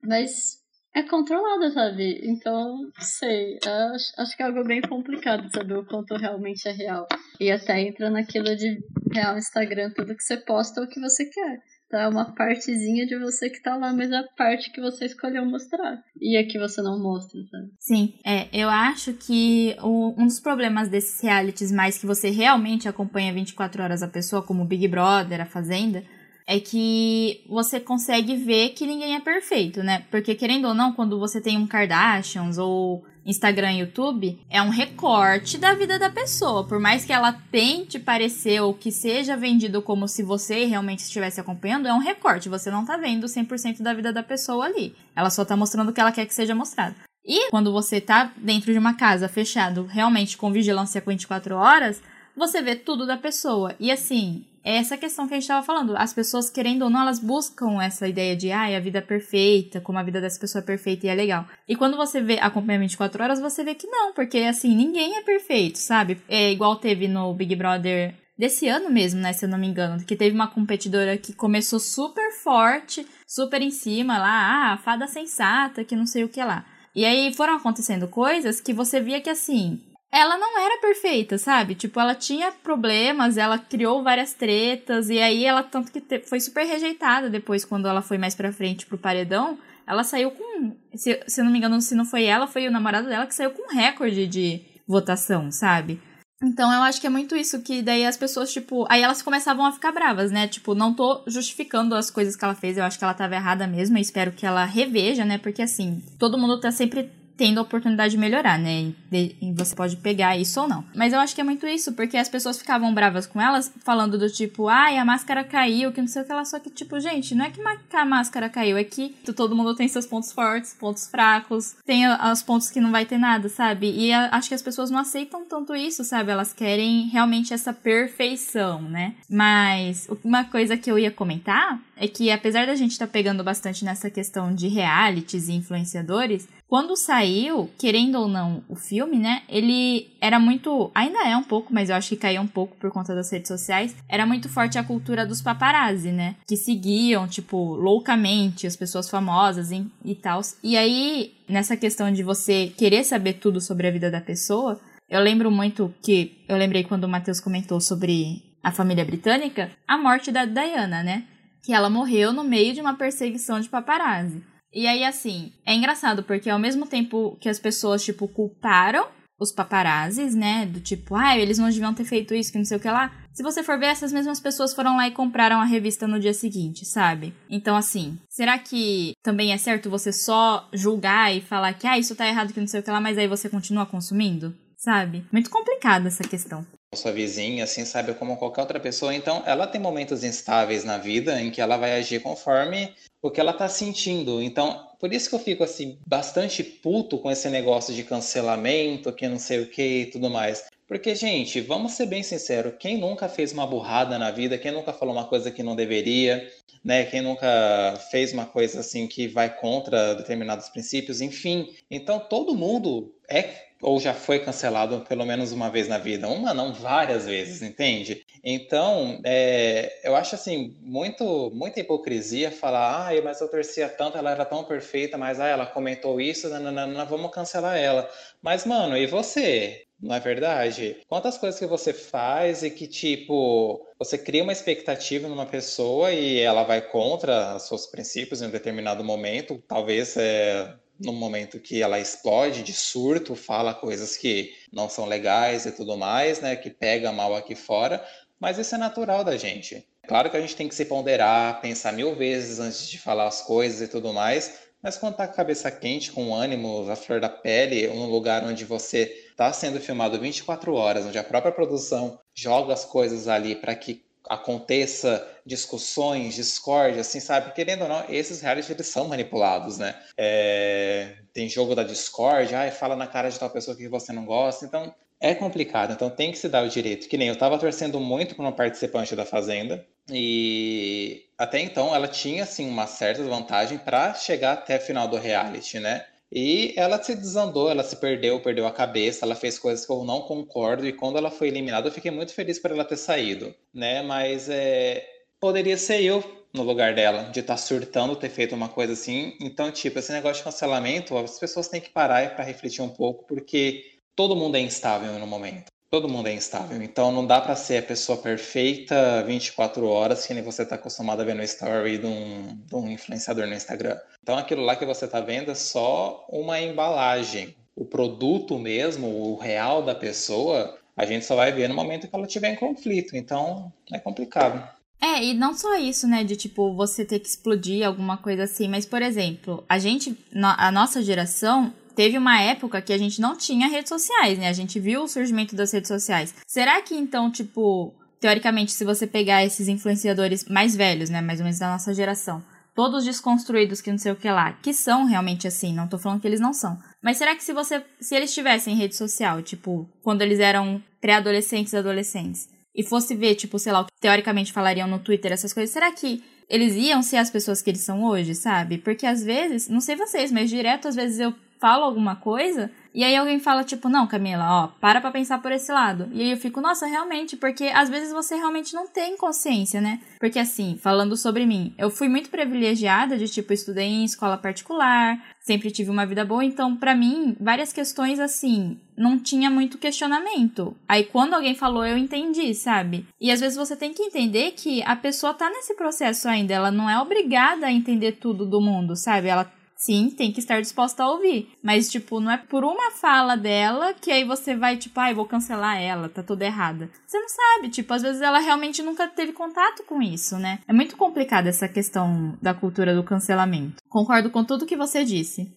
B: Mas é controlada, sabe? Então, sei. Acho, acho que é algo bem complicado saber o quanto realmente é real. E até entra naquilo de real Instagram, tudo que você posta é o que você quer. Então é uma partezinha de você que tá lá, mas é a parte que você escolheu mostrar. E a que você não mostra, sabe?
A: Sim, é. Eu acho que o, um dos problemas desses realities mais que você realmente acompanha 24 horas a pessoa, como Big Brother, a Fazenda, é que você consegue ver que ninguém é perfeito, né? Porque querendo ou não, quando você tem um Kardashians ou Instagram e YouTube, é um recorte da vida da pessoa. Por mais que ela tente parecer ou que seja vendido como se você realmente estivesse acompanhando, é um recorte. Você não tá vendo 100% da vida da pessoa ali. Ela só tá mostrando o que ela quer que seja mostrado. E quando você tá dentro de uma casa fechado, realmente com vigilância 24 horas, você vê tudo da pessoa. E assim, é essa questão que a gente estava falando. As pessoas, querendo ou não, elas buscam essa ideia de, ah, a vida é perfeita, como a vida dessa pessoa é perfeita e é legal. E quando você vê acompanha 24 horas, você vê que não, porque assim, ninguém é perfeito, sabe? É igual teve no Big Brother desse ano mesmo, né, se eu não me engano, que teve uma competidora que começou super forte, super em cima lá, ah, fada sensata, que não sei o que lá. E aí foram acontecendo coisas que você via que assim, ela não era perfeita, sabe? Tipo, ela tinha problemas, ela criou várias tretas, e aí ela, tanto que te, foi super rejeitada depois, quando ela foi mais pra frente pro paredão. Ela saiu com. Se, se eu não me engano, se não foi ela, foi o namorado dela que saiu com recorde de votação, sabe? Então eu acho que é muito isso, que daí as pessoas, tipo. Aí elas começavam a ficar bravas, né? Tipo, não tô justificando as coisas que ela fez, eu acho que ela tava errada mesmo, e espero que ela reveja, né? Porque assim, todo mundo tá sempre tendo a oportunidade de melhorar, né? E você pode pegar isso ou não. Mas eu acho que é muito isso, porque as pessoas ficavam bravas com elas, falando do tipo, ai, a máscara caiu, que não sei o que lá, só que, tipo, gente, não é que a máscara caiu, é que todo mundo tem seus pontos fortes, pontos fracos, tem os pontos que não vai ter nada, sabe? E acho que as pessoas não aceitam tanto isso, sabe? Elas querem realmente essa perfeição, né? Mas uma coisa que eu ia comentar é que, apesar da gente estar tá pegando bastante nessa questão de realities e influenciadores, quando saiu, querendo ou não, o filme, né? Ele era muito. Ainda é um pouco, mas eu acho que caiu um pouco por conta das redes sociais. Era muito forte a cultura dos paparazzi, né? Que seguiam, tipo, loucamente as pessoas famosas e, e tal. E aí, nessa questão de você querer saber tudo sobre a vida da pessoa, Eu lembro muito que. Eu lembrei quando o Matheus comentou sobre a família britânica, a morte da Diana, né? Que ela morreu no meio de uma perseguição de paparazzi. E aí, assim, é engraçado, porque ao mesmo tempo que as pessoas, tipo, culparam os paparazzis, né? Do tipo, ah, eles não deviam ter feito isso, que não sei o que lá. Se você for ver, essas mesmas pessoas foram lá e compraram a revista no dia seguinte, sabe? Então, assim, será que também é certo você só julgar e falar que, ah, isso tá errado, que não sei o que lá, mas aí você continua consumindo? Sabe? Muito complicada essa questão
C: sua vizinha, assim, sabe, como qualquer outra pessoa. Então, ela tem momentos instáveis na vida em que ela vai agir conforme o que ela tá sentindo. Então, por isso que eu fico, assim, bastante puto com esse negócio de cancelamento, que não sei o que e tudo mais. Porque, gente, vamos ser bem sinceros, quem nunca fez uma burrada na vida, quem nunca falou uma coisa que não deveria, né? Quem nunca fez uma coisa assim que vai contra determinados princípios, enfim. Então, todo mundo é ou já foi cancelado pelo menos uma vez na vida. Uma não, várias vezes, entende? Então, é, eu acho assim, muito, muita hipocrisia falar, ah, mas eu torcia tanto, ela era tão perfeita, mas ah, ela comentou isso, não, vamos cancelar ela. Mas, mano, e você? Não é verdade? Quantas coisas que você faz e que, tipo, você cria uma expectativa numa pessoa e ela vai contra os seus princípios em um determinado momento, talvez é, no momento que ela explode de surto, fala coisas que não são legais e tudo mais, né, que pega mal aqui fora, mas isso é natural da gente. Claro que a gente tem que se ponderar, pensar mil vezes antes de falar as coisas e tudo mais, mas quando tá com a cabeça quente, com ânimo, a flor da pele, um lugar onde você está sendo filmado 24 horas, onde a própria produção joga as coisas ali para que aconteça discussões, discórdia, assim, sabe? Querendo ou não, esses realities eles são manipulados, né? É... Tem jogo da discórdia, ai, fala na cara de tal pessoa que você não gosta, então é complicado, então tem que se dar o direito. Que nem eu estava torcendo muito para uma participante da Fazenda, e até então ela tinha, assim, uma certa vantagem para chegar até o final do reality, né? E ela se desandou, ela se perdeu, perdeu a cabeça, ela fez coisas que eu não concordo, e quando ela foi eliminada, eu fiquei muito feliz por ela ter saído, né? Mas é, poderia ser eu no lugar dela, de estar tá surtando, ter feito uma coisa assim. Então, tipo, esse negócio de cancelamento, as pessoas têm que parar para refletir um pouco, porque todo mundo é instável no momento. Todo mundo é instável, então não dá para ser a pessoa perfeita 24 horas que nem você está acostumado a ver no story de um, de um influenciador no Instagram. Então aquilo lá que você está vendo é só uma embalagem. O produto mesmo, o real da pessoa, a gente só vai ver no momento que ela tiver em conflito. Então é complicado.
A: É, e não só isso, né, de tipo você ter que explodir alguma coisa assim, mas por exemplo, a gente, a nossa geração, teve uma época que a gente não tinha redes sociais, né? A gente viu o surgimento das redes sociais. Será que então, tipo, teoricamente, se você pegar esses influenciadores mais velhos, né, mais ou menos da nossa geração, todos desconstruídos que não sei o que lá, que são realmente assim, não tô falando que eles não são. Mas será que se você se eles tivessem rede social, tipo, quando eles eram pré-adolescentes, adolescentes, e fosse ver, tipo, sei lá, o que teoricamente falariam no Twitter, essas coisas, será que eles iam ser as pessoas que eles são hoje, sabe? Porque às vezes, não sei vocês, mas direto às vezes eu falo alguma coisa e aí alguém fala, tipo, não, Camila, ó, para pra pensar por esse lado. E aí eu fico, nossa, realmente, porque às vezes você realmente não tem consciência, né? Porque assim, falando sobre mim, eu fui muito privilegiada de, tipo, estudei em escola particular, sempre tive uma vida boa, então, para mim, várias questões, assim, não tinha muito questionamento. Aí quando alguém falou, eu entendi, sabe? E às vezes você tem que entender que a pessoa tá nesse processo ainda, ela não é obrigada a entender tudo do mundo, sabe? Ela Sim, tem que estar disposta a ouvir. Mas, tipo, não é por uma fala dela que aí você vai, tipo, ai, vou cancelar ela, tá toda errada. Você não sabe, tipo, às vezes ela realmente nunca teve contato com isso, né? É muito complicada essa questão da cultura do cancelamento. Concordo com tudo que você disse.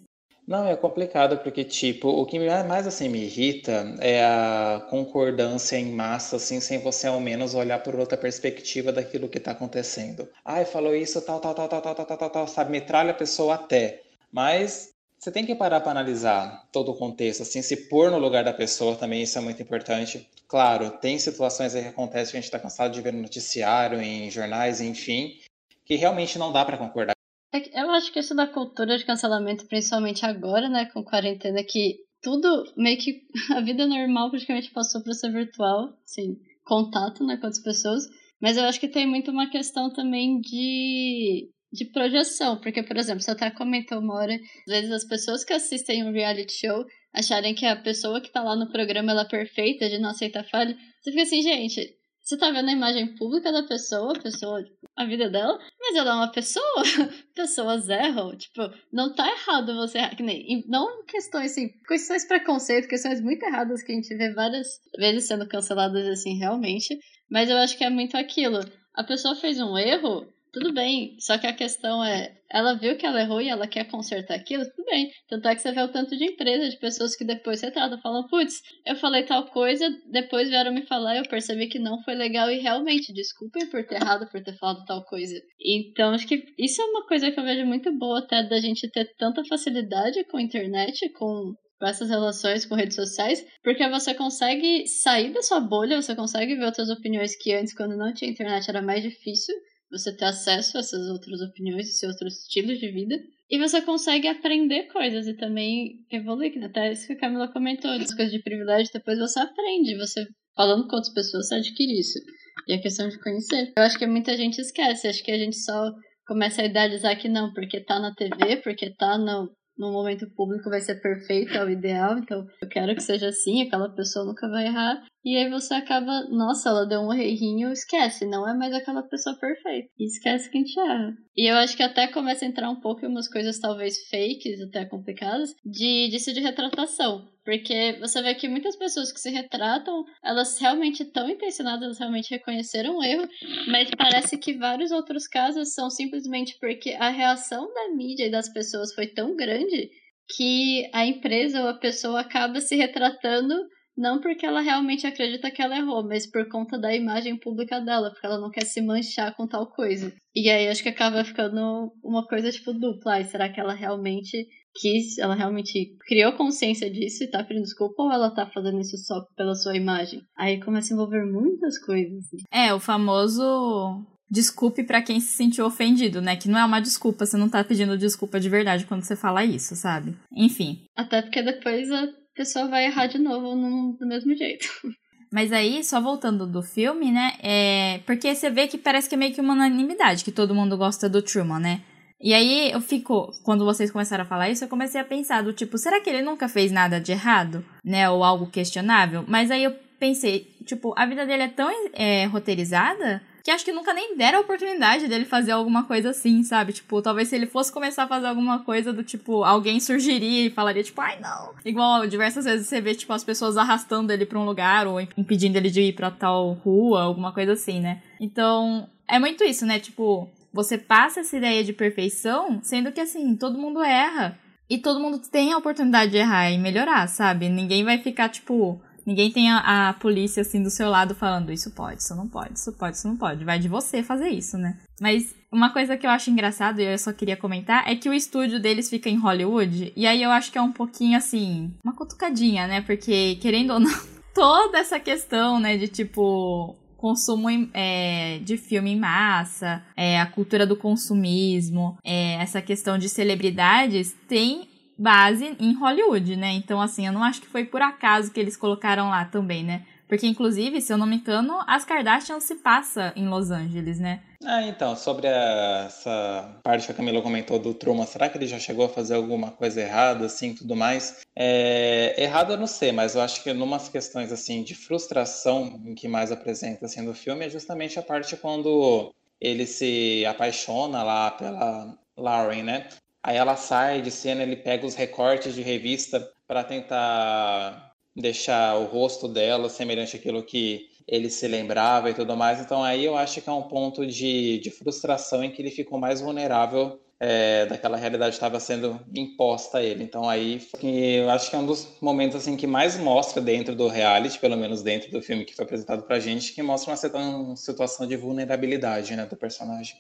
C: Não, é complicado porque, tipo, o que mais assim me irrita é a concordância em massa, assim, sem você ao menos olhar por outra perspectiva daquilo que tá acontecendo. Ai, falou isso, tal, tal, tal, tal, tal, tal, tal, tal, sabe? Metralha a pessoa até. Mas você tem que parar para analisar todo o contexto, assim, se pôr no lugar da pessoa também, isso é muito importante. Claro, tem situações aí que acontecem que a gente está cansado de ver no noticiário, em jornais, enfim, que realmente não dá para concordar.
B: É eu acho que isso da cultura de cancelamento, principalmente agora, né, com quarentena, que tudo meio que a vida normal praticamente passou para ser virtual, assim, contato, né, com as pessoas. Mas eu acho que tem muito uma questão também de de projeção, porque, por exemplo, você até comentou uma hora, às vezes as pessoas que assistem um reality show acharem que a pessoa que tá lá no programa ela é perfeita, de não aceitar falha. Você fica assim, gente, você tá vendo a imagem pública da pessoa, a pessoa, a vida dela, mas ela é uma pessoa. Pessoas erram. Tipo, não tá errado você errar. Que nem, não questões assim, questões preconceito, questões muito erradas que a gente vê várias vezes sendo canceladas assim, realmente. Mas eu acho que é muito aquilo. A pessoa fez um erro, tudo bem. Só que a questão é, ela viu que ela errou e ela quer consertar aquilo, tudo bem. Tanto é que você vê o tanto de empresa, de pessoas que depois retratam, falam, putz, eu falei tal coisa, depois vieram me falar e eu percebi que não foi legal e realmente, desculpem por ter errado, por ter falado tal coisa. Então, acho que isso é uma coisa que eu vejo muito boa até da gente ter tanta facilidade com a internet, com com essas relações com redes sociais, porque você consegue sair da sua bolha, você consegue ver outras opiniões que antes, quando não tinha internet, era mais difícil você ter acesso a essas outras opiniões, esses outros estilos de vida. E você consegue aprender coisas e também evoluir, até isso que a Camila comentou, as coisas de privilégio, depois você aprende, você falando com outras pessoas, você adquire isso. E a questão de conhecer. Eu acho que muita gente esquece, acho que a gente só começa a idealizar que não, porque tá na TV, porque tá no, no momento público vai ser perfeito, é o ideal, então eu quero que seja assim, aquela pessoa nunca vai errar. E aí você acaba, nossa, ela deu um errinho, esquece, não é mais aquela pessoa perfeita. E esquece que a gente erra. E eu acho que até começa a entrar um pouco em umas coisas talvez fakes, até complicadas, de disso de retratação. Porque você vê que muitas pessoas que se retratam, elas realmente estão intencionadas, elas realmente reconheceram o erro, mas parece que vários outros casos são simplesmente porque a reação da mídia e das pessoas foi tão grande que a empresa ou a pessoa acaba se retratando não porque ela realmente acredita que ela errou, mas por conta da imagem pública dela, porque ela não quer se manchar com tal coisa. E aí acho que acaba ficando uma coisa tipo dupla. E será que ela realmente quis, ela realmente criou consciência disso e tá pedindo desculpa ou ela tá fazendo isso só pela sua imagem? Aí começa a envolver muitas coisas.
A: É, o famoso desculpe para quem se sentiu ofendido, né? Que não é uma desculpa, você não tá pedindo desculpa de verdade quando você fala isso, sabe? Enfim.
B: Até porque depois a pessoa vai errar de novo no, do mesmo jeito.
A: Mas aí, só voltando do filme, né? É. Porque você vê que parece que é meio que uma unanimidade, que todo mundo gosta do Truman, né? E aí eu fico, quando vocês começaram a falar isso, eu comecei a pensar do tipo, será que ele nunca fez nada de errado, né? Ou algo questionável? Mas aí eu pensei, tipo, a vida dele é tão é, roteirizada que acho que nunca nem deram a oportunidade dele fazer alguma coisa assim, sabe? Tipo, talvez se ele fosse começar a fazer alguma coisa do tipo, alguém surgiria e falaria, tipo, ai não. Igual diversas vezes você vê, tipo, as pessoas arrastando ele pra um lugar ou impedindo ele de ir pra tal rua, alguma coisa assim, né? Então, é muito isso, né? Tipo, você passa essa ideia de perfeição, sendo que assim, todo mundo erra. E todo mundo tem a oportunidade de errar e melhorar, sabe? Ninguém vai ficar, tipo, Ninguém tem a, a, polícia assim do seu lado falando isso pode, isso não pode, isso pode, isso não pode. Vai de você fazer isso, né? Mas uma coisa que eu acho engraçado e eu só queria comentar é que o estúdio deles fica em Hollywood. E aí eu acho que é um pouquinho assim, uma cutucadinha, né? Porque, querendo ou não, toda essa questão, né, de tipo consumo é, de filme em massa, é, a cultura do consumismo, é, essa questão de celebridades tem base em Hollywood, né? Então, assim, eu não acho que foi por acaso que eles colocaram lá também, né? Porque, inclusive, se eu não me engano, as Kardashian se passa em Los Angeles, né?
C: Ah, então, sobre a, essa parte que a Camila comentou do Truman, será que ele já chegou a fazer alguma coisa errada, assim, tudo mais? É, errado eu não sei, mas eu acho que numas questões, assim, de frustração em que mais apresenta, assim, do filme é justamente a parte quando ele se apaixona lá pela Lauren, né? Aí ela sai de cena, ele pega os recortes de revista para tentar deixar o rosto dela semelhante àquilo que ele se lembrava e tudo mais. Então aí eu acho que é um ponto de, de frustração em que ele ficou mais vulnerável é, daquela realidade que estava sendo imposta a ele. Então aí eu acho que é um dos momentos assim que mais mostra dentro do reality, pelo menos dentro do filme que foi apresentado pra gente, que mostra uma situação de vulnerabilidade né, do personagem.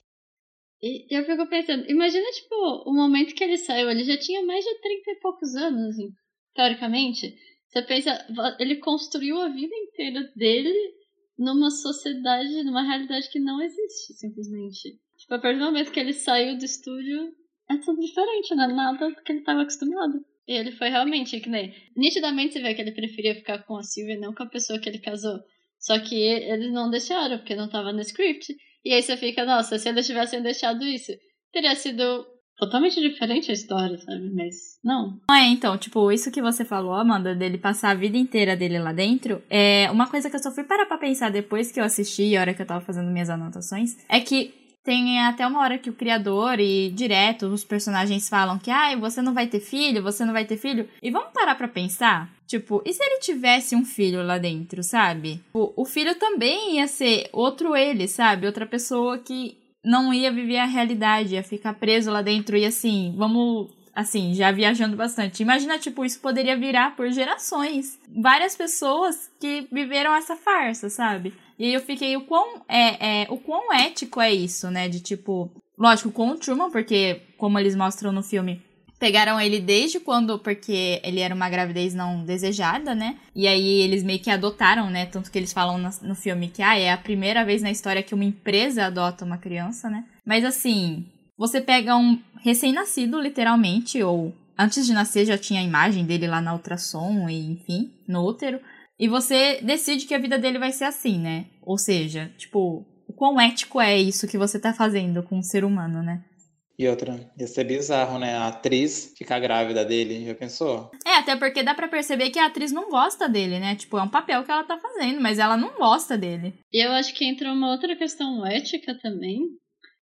B: E eu fico pensando, imagina, tipo, o momento que ele saiu, ele já tinha mais de 30 e poucos anos, assim, teoricamente. Você pensa, ele construiu a vida inteira dele numa sociedade, numa realidade que não existe, simplesmente. Tipo, a partir do momento que ele saiu do estúdio, é tudo diferente, não é nada do que ele estava acostumado. E ele foi realmente, que nem. Nitidamente você vê que ele preferia ficar com a Silvia não com a pessoa que ele casou. Só que eles não deixaram, porque não estava no script. E aí você fica, nossa, se eles tivessem deixado isso, teria sido totalmente diferente a história, sabe? Mas não.
A: É, então, tipo, isso que você falou, Amanda, dele passar a vida inteira dele lá dentro, é uma coisa que eu só fui parar pra pensar depois que eu assisti, a hora que eu tava fazendo minhas anotações, é que tem até uma hora que o criador e direto os personagens falam que, ai, ah, você não vai ter filho, você não vai ter filho. E vamos parar pra pensar? Tipo, e se ele tivesse um filho lá dentro, sabe? O, o filho também ia ser outro ele, sabe? Outra pessoa que não ia viver a realidade, ia ficar preso lá dentro e assim, vamos assim, já viajando bastante. Imagina, tipo, isso poderia virar por gerações. Várias pessoas que viveram essa farsa, sabe? E aí eu fiquei, o quão, é, é, o quão ético é isso, né? De tipo, lógico, com o Truman, porque, como eles mostram no filme, pegaram ele desde quando, porque ele era uma gravidez não desejada, né? E aí eles meio que adotaram, né? Tanto que eles falam no, filme que, ah, é a primeira vez na história que uma empresa adota uma criança, né? Mas assim, você pega um recém-nascido, literalmente, ou antes de nascer já tinha a imagem dele lá na ultrassom e, enfim, no útero. E você decide que a vida dele vai ser assim, né? Ou seja, tipo, o quão ético é isso que você tá fazendo com um ser humano, né?
C: E outra, ia ser bizarro, né? A atriz ficar grávida dele, já pensou?
A: É, até porque dá para perceber que a atriz não gosta dele, né? Tipo, é um papel que ela tá fazendo, mas ela não gosta dele.
B: E eu acho que entra uma outra questão ética também.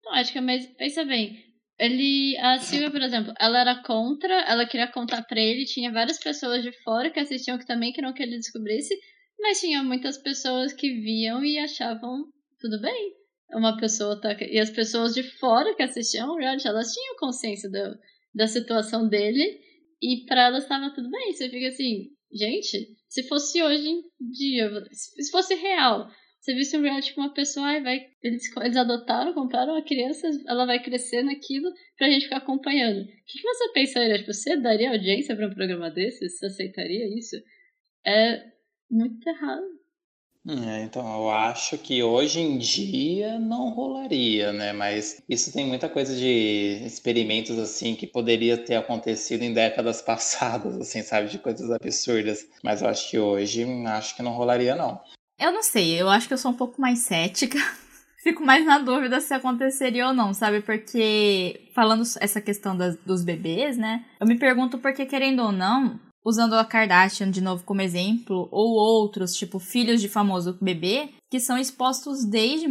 B: Não ética, mas pensa bem, ele, a Silvia, por exemplo, ela era contra, ela queria contar pra ele, tinha várias pessoas de fora que assistiam que também queriam que ele descobrisse, mas tinha muitas pessoas que viam e achavam tudo bem. Uma pessoa tá. E as pessoas de fora que assistiam reality, elas tinham consciência da, da situação dele e para elas estava tudo bem. Você fica assim, gente, se fosse hoje em dia, se fosse real, você visse um reality com uma pessoa, ai, vai, eles, eles adotaram, compraram uma criança, ela vai crescer naquilo pra gente ficar acompanhando. O que, que você pensaria? Tipo, você daria audiência pra um programa desse? Você aceitaria isso? É muito errado.
C: É, então, eu acho que hoje em dia não rolaria, né? Mas isso tem muita coisa de experimentos, assim, que poderia ter acontecido em décadas passadas, assim, sabe? De coisas absurdas. Mas eu acho que hoje, acho que não rolaria, não.
A: Eu não sei, eu acho que eu sou um pouco mais cética. Fico mais na dúvida se aconteceria ou não, sabe? Porque, falando essa questão das, dos bebês, né? Eu me pergunto porque, querendo ou não, usando a Kardashian de novo como exemplo, ou outros, tipo filhos de famoso bebê, que são expostos desde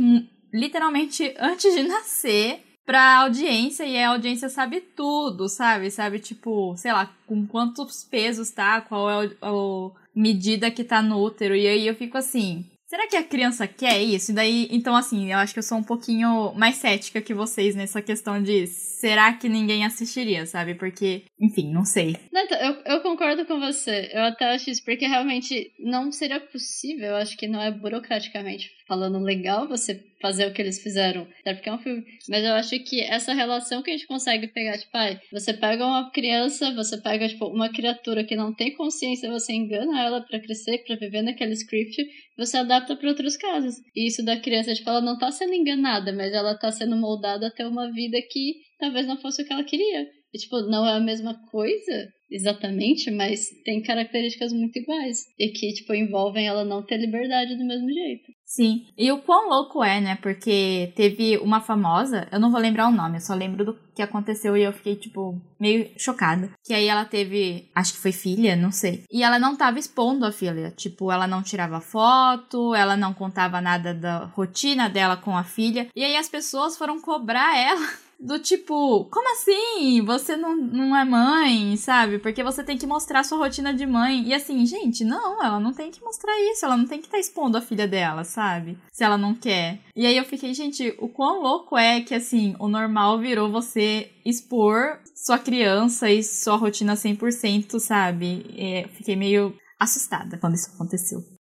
A: literalmente antes de nascer pra audiência e a audiência sabe tudo, sabe? Sabe, tipo, sei lá, com quantos pesos tá, qual é o medida que tá no útero. E aí eu fico assim, será que a criança quer isso? E daí, então assim, eu acho que eu sou um pouquinho mais cética que vocês nessa questão de será que ninguém assistiria, sabe? Porque, enfim, não sei.
B: Não, então, eu, eu concordo com você. Eu até acho isso, porque realmente não seria possível, eu acho que não é burocraticamente falando legal você fazer o que eles fizeram, até porque é um filme. Mas eu acho que essa relação que a gente consegue pegar, tipo, pai, você pega uma criança, você pega, tipo, uma criatura que não tem consciência, você engana ela para crescer, para viver naquele script, você adapta para outros casos. E isso da criança, tipo, ela não tá sendo enganada, mas ela tá sendo moldada a ter uma vida que talvez não fosse o que ela queria. E, tipo, não é a mesma coisa exatamente, mas tem características muito iguais. E que, tipo, envolvem ela não ter liberdade do mesmo jeito.
A: Sim. E o quão louco é, né? Porque teve uma famosa, eu não vou lembrar o nome, eu só lembro do que aconteceu e eu fiquei, tipo, meio chocada. Que aí ela teve, acho que foi filha, não sei. E ela não tava expondo a filha. Tipo, ela não tirava foto, ela não contava nada da rotina dela com a filha. E aí as pessoas foram cobrar ela do tipo, como assim? Você não, não é mãe, sabe? Porque você tem que mostrar sua rotina de mãe. E assim, gente, não, ela não tem que mostrar isso, ela não tem que estar tá expondo a filha dela, sabe? Se ela não quer. E aí eu fiquei, gente, o quão louco é que assim, o normal virou você expor sua criança e sua rotina 100%, sabe? E fiquei meio assustada quando isso aconteceu.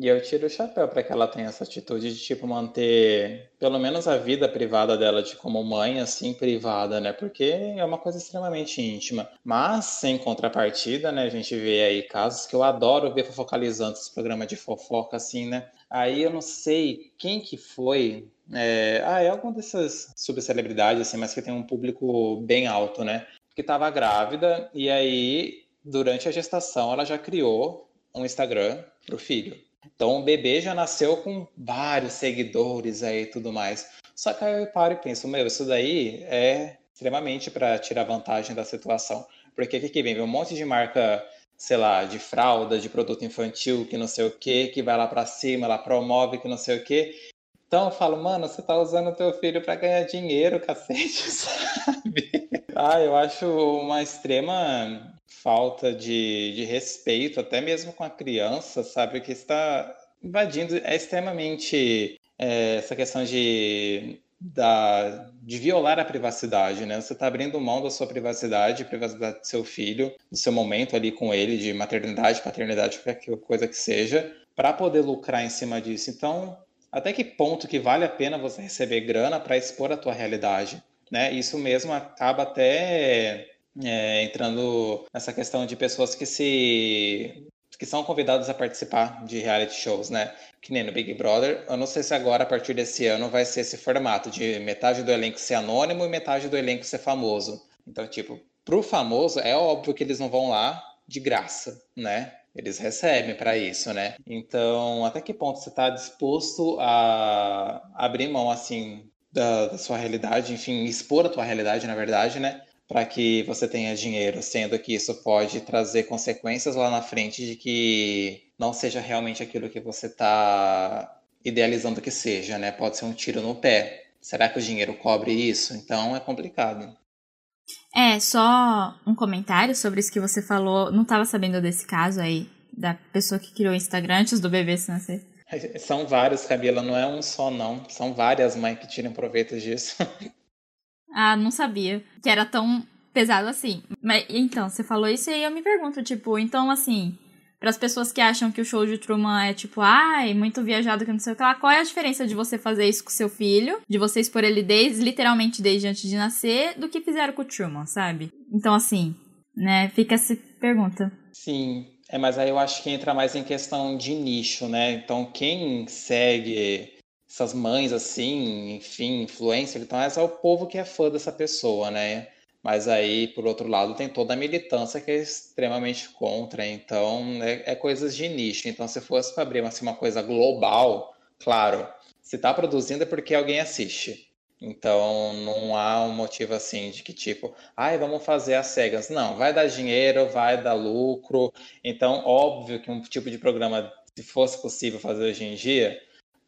C: E eu tiro o chapéu para que ela tenha essa atitude de tipo manter pelo menos a vida privada dela de como mãe assim privada, né? Porque é uma coisa extremamente íntima. Mas em contrapartida, né, a gente vê aí casos que eu adoro ver focalizando esse programa de fofoca assim, né? Aí eu não sei quem que foi. É... Ah, é alguma dessas subcelebridades assim, mas que tem um público bem alto, né? Que estava grávida e aí durante a gestação ela já criou um Instagram pro filho. Então o bebê já nasceu com vários seguidores aí e tudo mais. Só que aí eu paro e penso, meu, isso daí é extremamente para tirar vantagem da situação. Porque o que, que vem? Vem um monte de marca, sei lá, de fralda, de produto infantil, que não sei o que, que vai lá para cima, lá promove, que não sei o que. Então eu falo, mano, você tá usando teu filho para ganhar dinheiro, cacete, sabe? Ah, eu acho uma extrema falta de, de respeito, até mesmo com a criança, sabe? Que está invadindo, é extremamente é, essa questão de da, de violar a privacidade, né? Você está abrindo mão da sua privacidade, privacidade do seu filho, do seu momento ali com ele, de maternidade, paternidade, qualquer coisa que seja, para poder lucrar em cima disso. Então, até que ponto que vale a pena você receber grana para expor a tua realidade, né? Isso mesmo acaba até é, entrando nessa questão de pessoas que se que são convidados a participar de reality shows, né? Que nem no Big Brother. Eu não sei se agora, a partir desse ano, vai ser esse formato de metade do elenco ser anônimo e metade do elenco ser famoso. Então, tipo, pro famoso, é óbvio que eles não vão lá de graça, né? Eles recebem para isso, né? Então, até que ponto você está disposto a abrir mão, assim, da, da, sua realidade, enfim, expor a tua realidade, na verdade, né? Para que você tenha dinheiro, sendo que isso pode trazer consequências lá na frente de que não seja realmente aquilo que você está idealizando que seja, né? Pode ser um tiro no pé. Será que o dinheiro cobre isso? Então é complicado.
A: É, só um comentário sobre isso que você falou. Não estava sabendo desse caso aí, da pessoa que criou o Instagram antes do bebê se nascer.
C: São vários, Camila, não é um só, não. São várias mães que tiram proveito disso.
A: Ah, não sabia que era tão pesado assim. Mas então, você falou isso e eu me pergunto, tipo, então assim, para as pessoas que acham que o show de Truman é tipo, ai, muito viajado que não sei o que lá, qual é a diferença de você fazer isso com seu filho, de você expor ele desde, literalmente desde antes de nascer, do que fizeram com o Truman, sabe? Então assim, né, fica essa pergunta.
C: Sim, é, mas aí eu acho que entra mais em questão de nicho, né? Então quem segue essas mães assim, enfim, influencer, então é o povo que é fã dessa pessoa, né? Mas aí, por outro lado, tem toda a militância que é extremamente contra, então é, é coisas de nicho. Então, se fosse para abrir assim, uma coisa global, claro, se está produzindo é porque alguém assiste. Então, não há um motivo assim de que tipo, ai, vamos fazer as cegas. Não, vai dar dinheiro, vai dar lucro. Então, óbvio que um tipo de programa, se fosse possível fazer hoje em dia,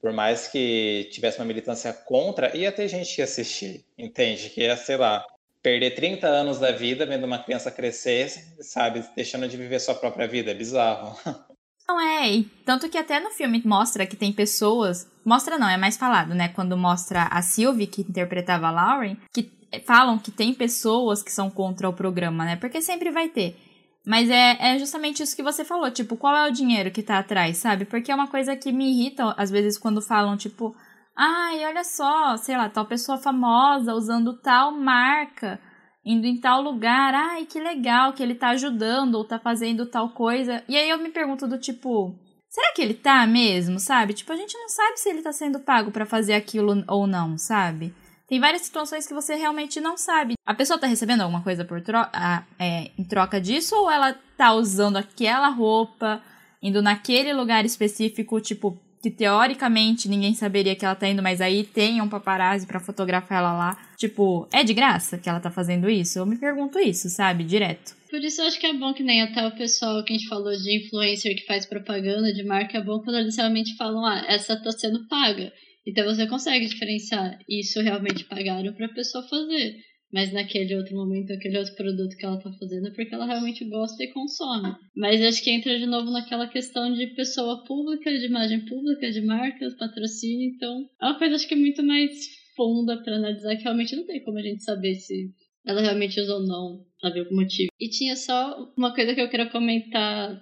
C: por mais que tivesse uma militância contra, ia ter gente que assistir, entende? Que ia, sei lá, perder 30 anos da vida vendo uma criança crescer, sabe, deixando de viver sua própria vida, é bizarro.
A: Não é, tanto que até no filme mostra que tem pessoas, mostra não, é mais falado, né, quando mostra a Sylvie, que interpretava a Lauren, que falam que tem pessoas que são contra o programa, né, porque sempre vai ter. Mas é, é justamente isso que você falou, tipo, qual é o dinheiro que tá atrás, sabe? Porque é uma coisa que me irrita, às vezes, quando falam, tipo, ai, olha só, sei lá, tal pessoa famosa usando tal marca, indo em tal lugar, ai, que legal que ele tá ajudando ou tá fazendo tal coisa. E aí eu me pergunto do tipo, será que ele tá mesmo, sabe? Tipo, a gente não sabe se ele tá sendo pago para fazer aquilo ou não, sabe? Tem várias situações que você realmente não sabe. A pessoa tá recebendo alguma coisa por troca, é, em troca disso ou ela tá usando aquela roupa, indo naquele lugar específico, tipo, que teoricamente ninguém saberia que ela tá indo, mas aí tem um paparazzi para fotografar ela lá. Tipo, é de graça que ela tá fazendo isso? Eu me pergunto isso, sabe? Direto.
B: Por isso eu acho que é bom que nem até o pessoal que a gente falou de influencer que faz propaganda de marca, é bom quando eles realmente falam, ah, essa tá sendo paga. Então você consegue diferenciar isso realmente pagaram para a pessoa fazer, mas naquele outro momento, aquele outro produto que ela está fazendo é porque ela realmente gosta e consome. Mas acho que entra de novo naquela questão de pessoa pública, de imagem pública, de marcas, patrocínio. Então é uma coisa acho que muito mais funda para analisar que realmente não tem como a gente saber se ela realmente usou ou não, sabe, algum motivo. E tinha só uma coisa que eu queria comentar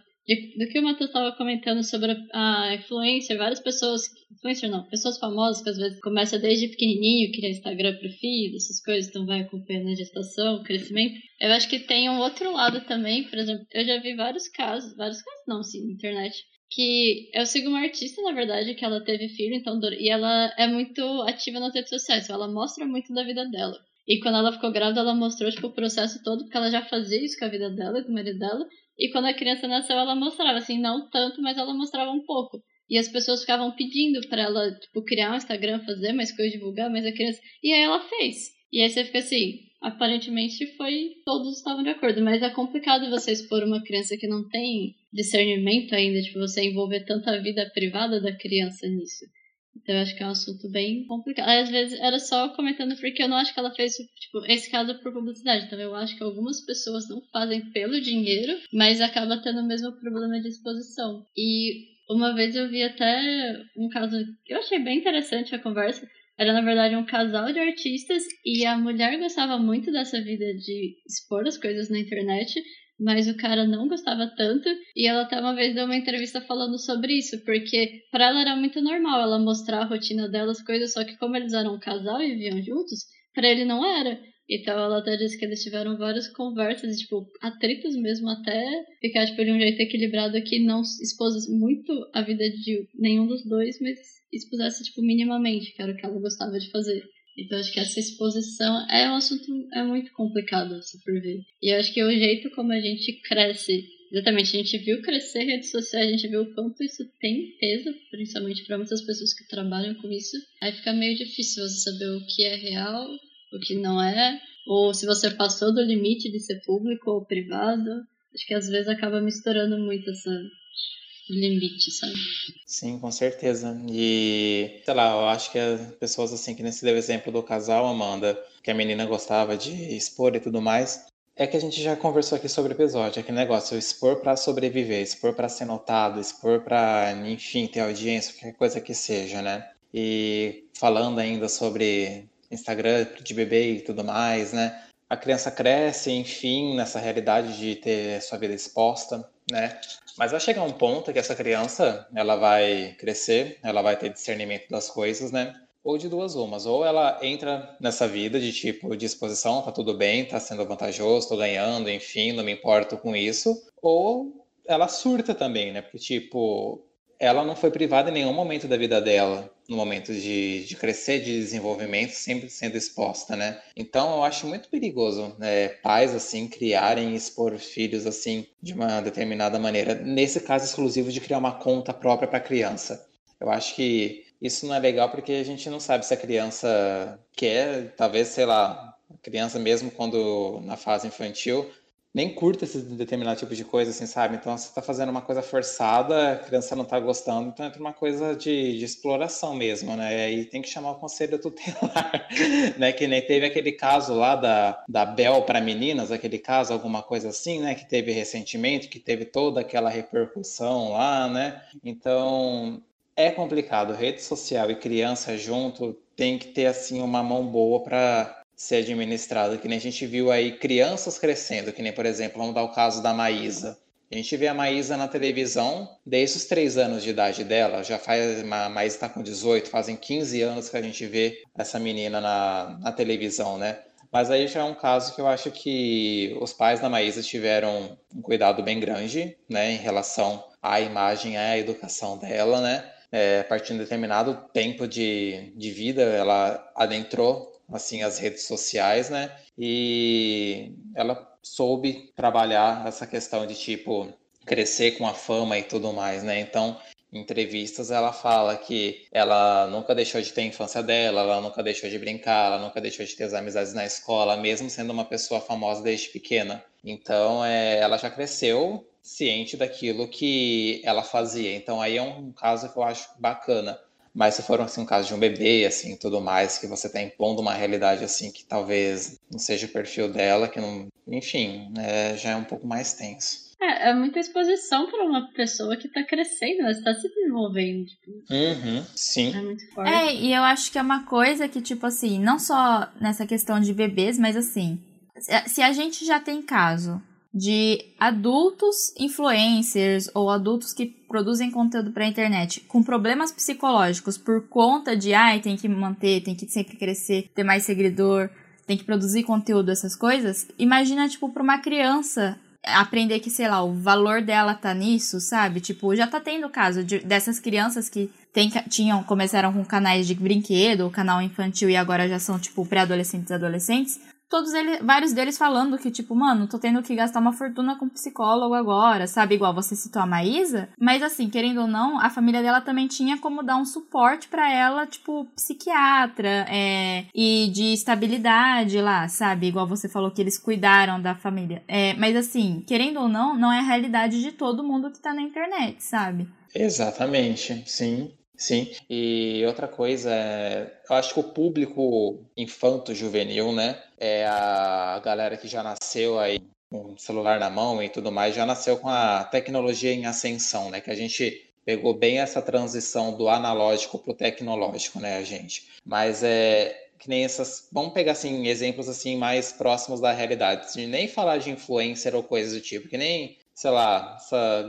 B: do que o Matheus estava comentando sobre a influência, várias pessoas, influencer não, pessoas famosas que às vezes começam desde pequenininho, criar Instagram pro filho, essas coisas, então vai acompanhando a gestação, o crescimento. Eu acho que tem um outro lado também, por exemplo, eu já vi vários casos, vários casos não, sim, na internet, que eu sigo uma artista, na verdade, que ela teve filho, então, e ela é muito ativa nas redes sociais, então ela mostra muito da vida dela. E quando ela ficou grávida, ela mostrou tipo, o processo todo, porque ela já fazia isso com a vida dela com o marido dela. E quando a criança nasceu, ela mostrava, assim, não tanto, mas ela mostrava um pouco. E as pessoas ficavam pedindo para ela, tipo, criar um Instagram, fazer mais coisas, divulgar, mas a criança. E aí ela fez. E aí você fica assim, aparentemente foi todos estavam de acordo, mas é complicado você expor uma criança que não tem discernimento ainda, tipo, você envolver tanta vida privada da criança nisso. Então eu acho que é um assunto bem complicado. Às vezes era só comentando porque eu não acho que ela fez tipo, esse caso por publicidade. Então eu acho que algumas pessoas não fazem pelo dinheiro, mas acaba tendo o mesmo problema de exposição. E uma vez eu vi até um caso que eu achei bem interessante a conversa. Era, na verdade, um casal de artistas e a mulher gostava muito dessa vida de expor as coisas na internet, mas o cara não gostava tanto. E ela até uma vez deu uma entrevista falando sobre isso, porque para ela era muito normal ela mostrar a rotina dela, as coisas, só que como eles eram um casal e viviam juntos, para ele não era. Então ela até disse que eles tiveram várias conversas, tipo, atritos mesmo, até ficar tipo, de um jeito equilibrado que não expôs muito a vida de nenhum dos dois, mas expusesse tipo, minimamente, que era o que ela gostava de fazer. Então acho que essa exposição é um assunto é muito complicado se for ver. E eu acho que o jeito como a gente cresce, exatamente, a gente viu crescer redes sociais, a gente viu o quanto isso tem peso, principalmente para muitas pessoas que trabalham com isso. Aí fica meio difícil você saber o que é real o que não é, ou se você passou do limite de ser público ou privado. Acho que às vezes acaba misturando muito essa limite, sabe?
C: Sim, com certeza. E, sei lá, eu acho que as pessoas assim, que nesse deu exemplo do casal, Amanda, que a menina gostava de expor e tudo mais, é que a gente já conversou aqui sobre o episódio, aquele negócio, expor para sobreviver, expor para ser notado, expor para, enfim, ter audiência, qualquer coisa que seja, né? E falando ainda sobre Instagram de bebê e tudo mais, né? A criança cresce, enfim, nessa realidade de ter sua vida exposta, né? Mas vai chegar um ponto que essa criança, ela vai crescer, ela vai ter discernimento das coisas, né? Ou de duas umas, ou ela entra nessa vida de tipo de exposição, tá tudo bem, tá sendo vantajoso, tô ganhando, enfim, não me importo com isso, ou ela surta também, né? Porque tipo, ela não foi privada em nenhum momento da vida dela, no momento de, de crescer, de desenvolvimento, sempre sendo exposta, né? Então eu acho muito perigoso né, pais assim criarem e expor filhos assim de uma determinada maneira. Nesse caso exclusivo de criar uma conta própria para a criança. Eu acho que isso não é legal porque a gente não sabe se a criança quer, talvez, sei lá, a criança mesmo quando na fase infantil nem curta esse determinado tipo de coisa, assim, sabe? Então, você está fazendo uma coisa forçada, a criança não está gostando, então entra uma coisa de, de, exploração mesmo, né? E tem que chamar o conselho tutelar, né? Que nem teve aquele caso lá da, da Bel para meninas, aquele caso, alguma coisa assim, né? Que teve recentemente, que teve toda aquela repercussão lá, né? Então, é complicado. Rede social e criança junto tem que ter, assim, uma mão boa para ser administrado, que nem a gente viu aí crianças crescendo, que nem, por exemplo, vamos dar o caso da Maísa. A gente vê a Maísa na televisão desde os três anos de idade dela, já faz, a Maísa está com 18, fazem 15 anos que a gente vê essa menina na, na televisão, né? Mas aí já é um caso que eu acho que os pais da Maísa tiveram um cuidado bem grande, né, em relação à imagem, à educação dela, né? É, a partir de um determinado tempo de, de vida, ela adentrou assim as redes sociais, né? E ela soube trabalhar essa questão de tipo crescer com a fama e tudo mais, né? Então, em entrevistas ela fala que ela nunca deixou de ter a infância dela, ela nunca deixou de brincar, ela nunca deixou de ter as amizades na escola, mesmo sendo uma pessoa famosa desde pequena. Então, é, ela já cresceu ciente daquilo que ela fazia. Então, aí é um caso que eu acho bacana mas se for assim, um caso de um bebê, assim, tudo mais, que você está impondo uma realidade assim que talvez não seja o perfil dela, que não, enfim, é, já é um pouco mais tenso.
B: É, é muita exposição para uma pessoa que está crescendo, ela está se desenvolvendo. Tipo.
C: Uhum, sim.
B: É muito forte.
A: É, e eu acho que é uma coisa que, tipo assim, não só nessa questão de bebês, mas assim, se a gente já tem caso de adultos influencers ou adultos que produzem conteúdo para a internet com problemas psicológicos por conta de ai, tem que manter, tem que sempre crescer, ter mais seguidor, tem que produzir conteúdo, essas coisas. Imagina, tipo, para uma criança aprender que, sei lá, o valor dela tá nisso, sabe? Tipo, já tá tendo caso de, dessas crianças que tem, tinham, começaram com canais de brinquedo, canal infantil e agora já são, tipo, pré-adolescentes e adolescentes, todos eles, vários deles falando que, tipo, mano, tô tendo que gastar uma fortuna com psicólogo agora, sabe? Igual você citou a Maísa. Mas assim, querendo ou não, a família dela também tinha como dar um suporte para ela, tipo, psiquiatra é, e de estabilidade lá, sabe? Igual você falou que eles cuidaram da família. É, mas assim, querendo ou não, não é a realidade de todo mundo que tá na internet, sabe?
C: Exatamente, sim. Sim, e outra coisa, é, eu acho que o público infanto-juvenil, né, é a galera que já nasceu aí com o celular na mão e tudo mais, já nasceu com a tecnologia em ascensão, né, que a gente pegou bem essa transição do analógico para o tecnológico, né, gente. Mas é que nem essas, vamos pegar assim exemplos assim mais próximos da realidade, de nem falar de influencer ou coisas do tipo, que nem sei lá,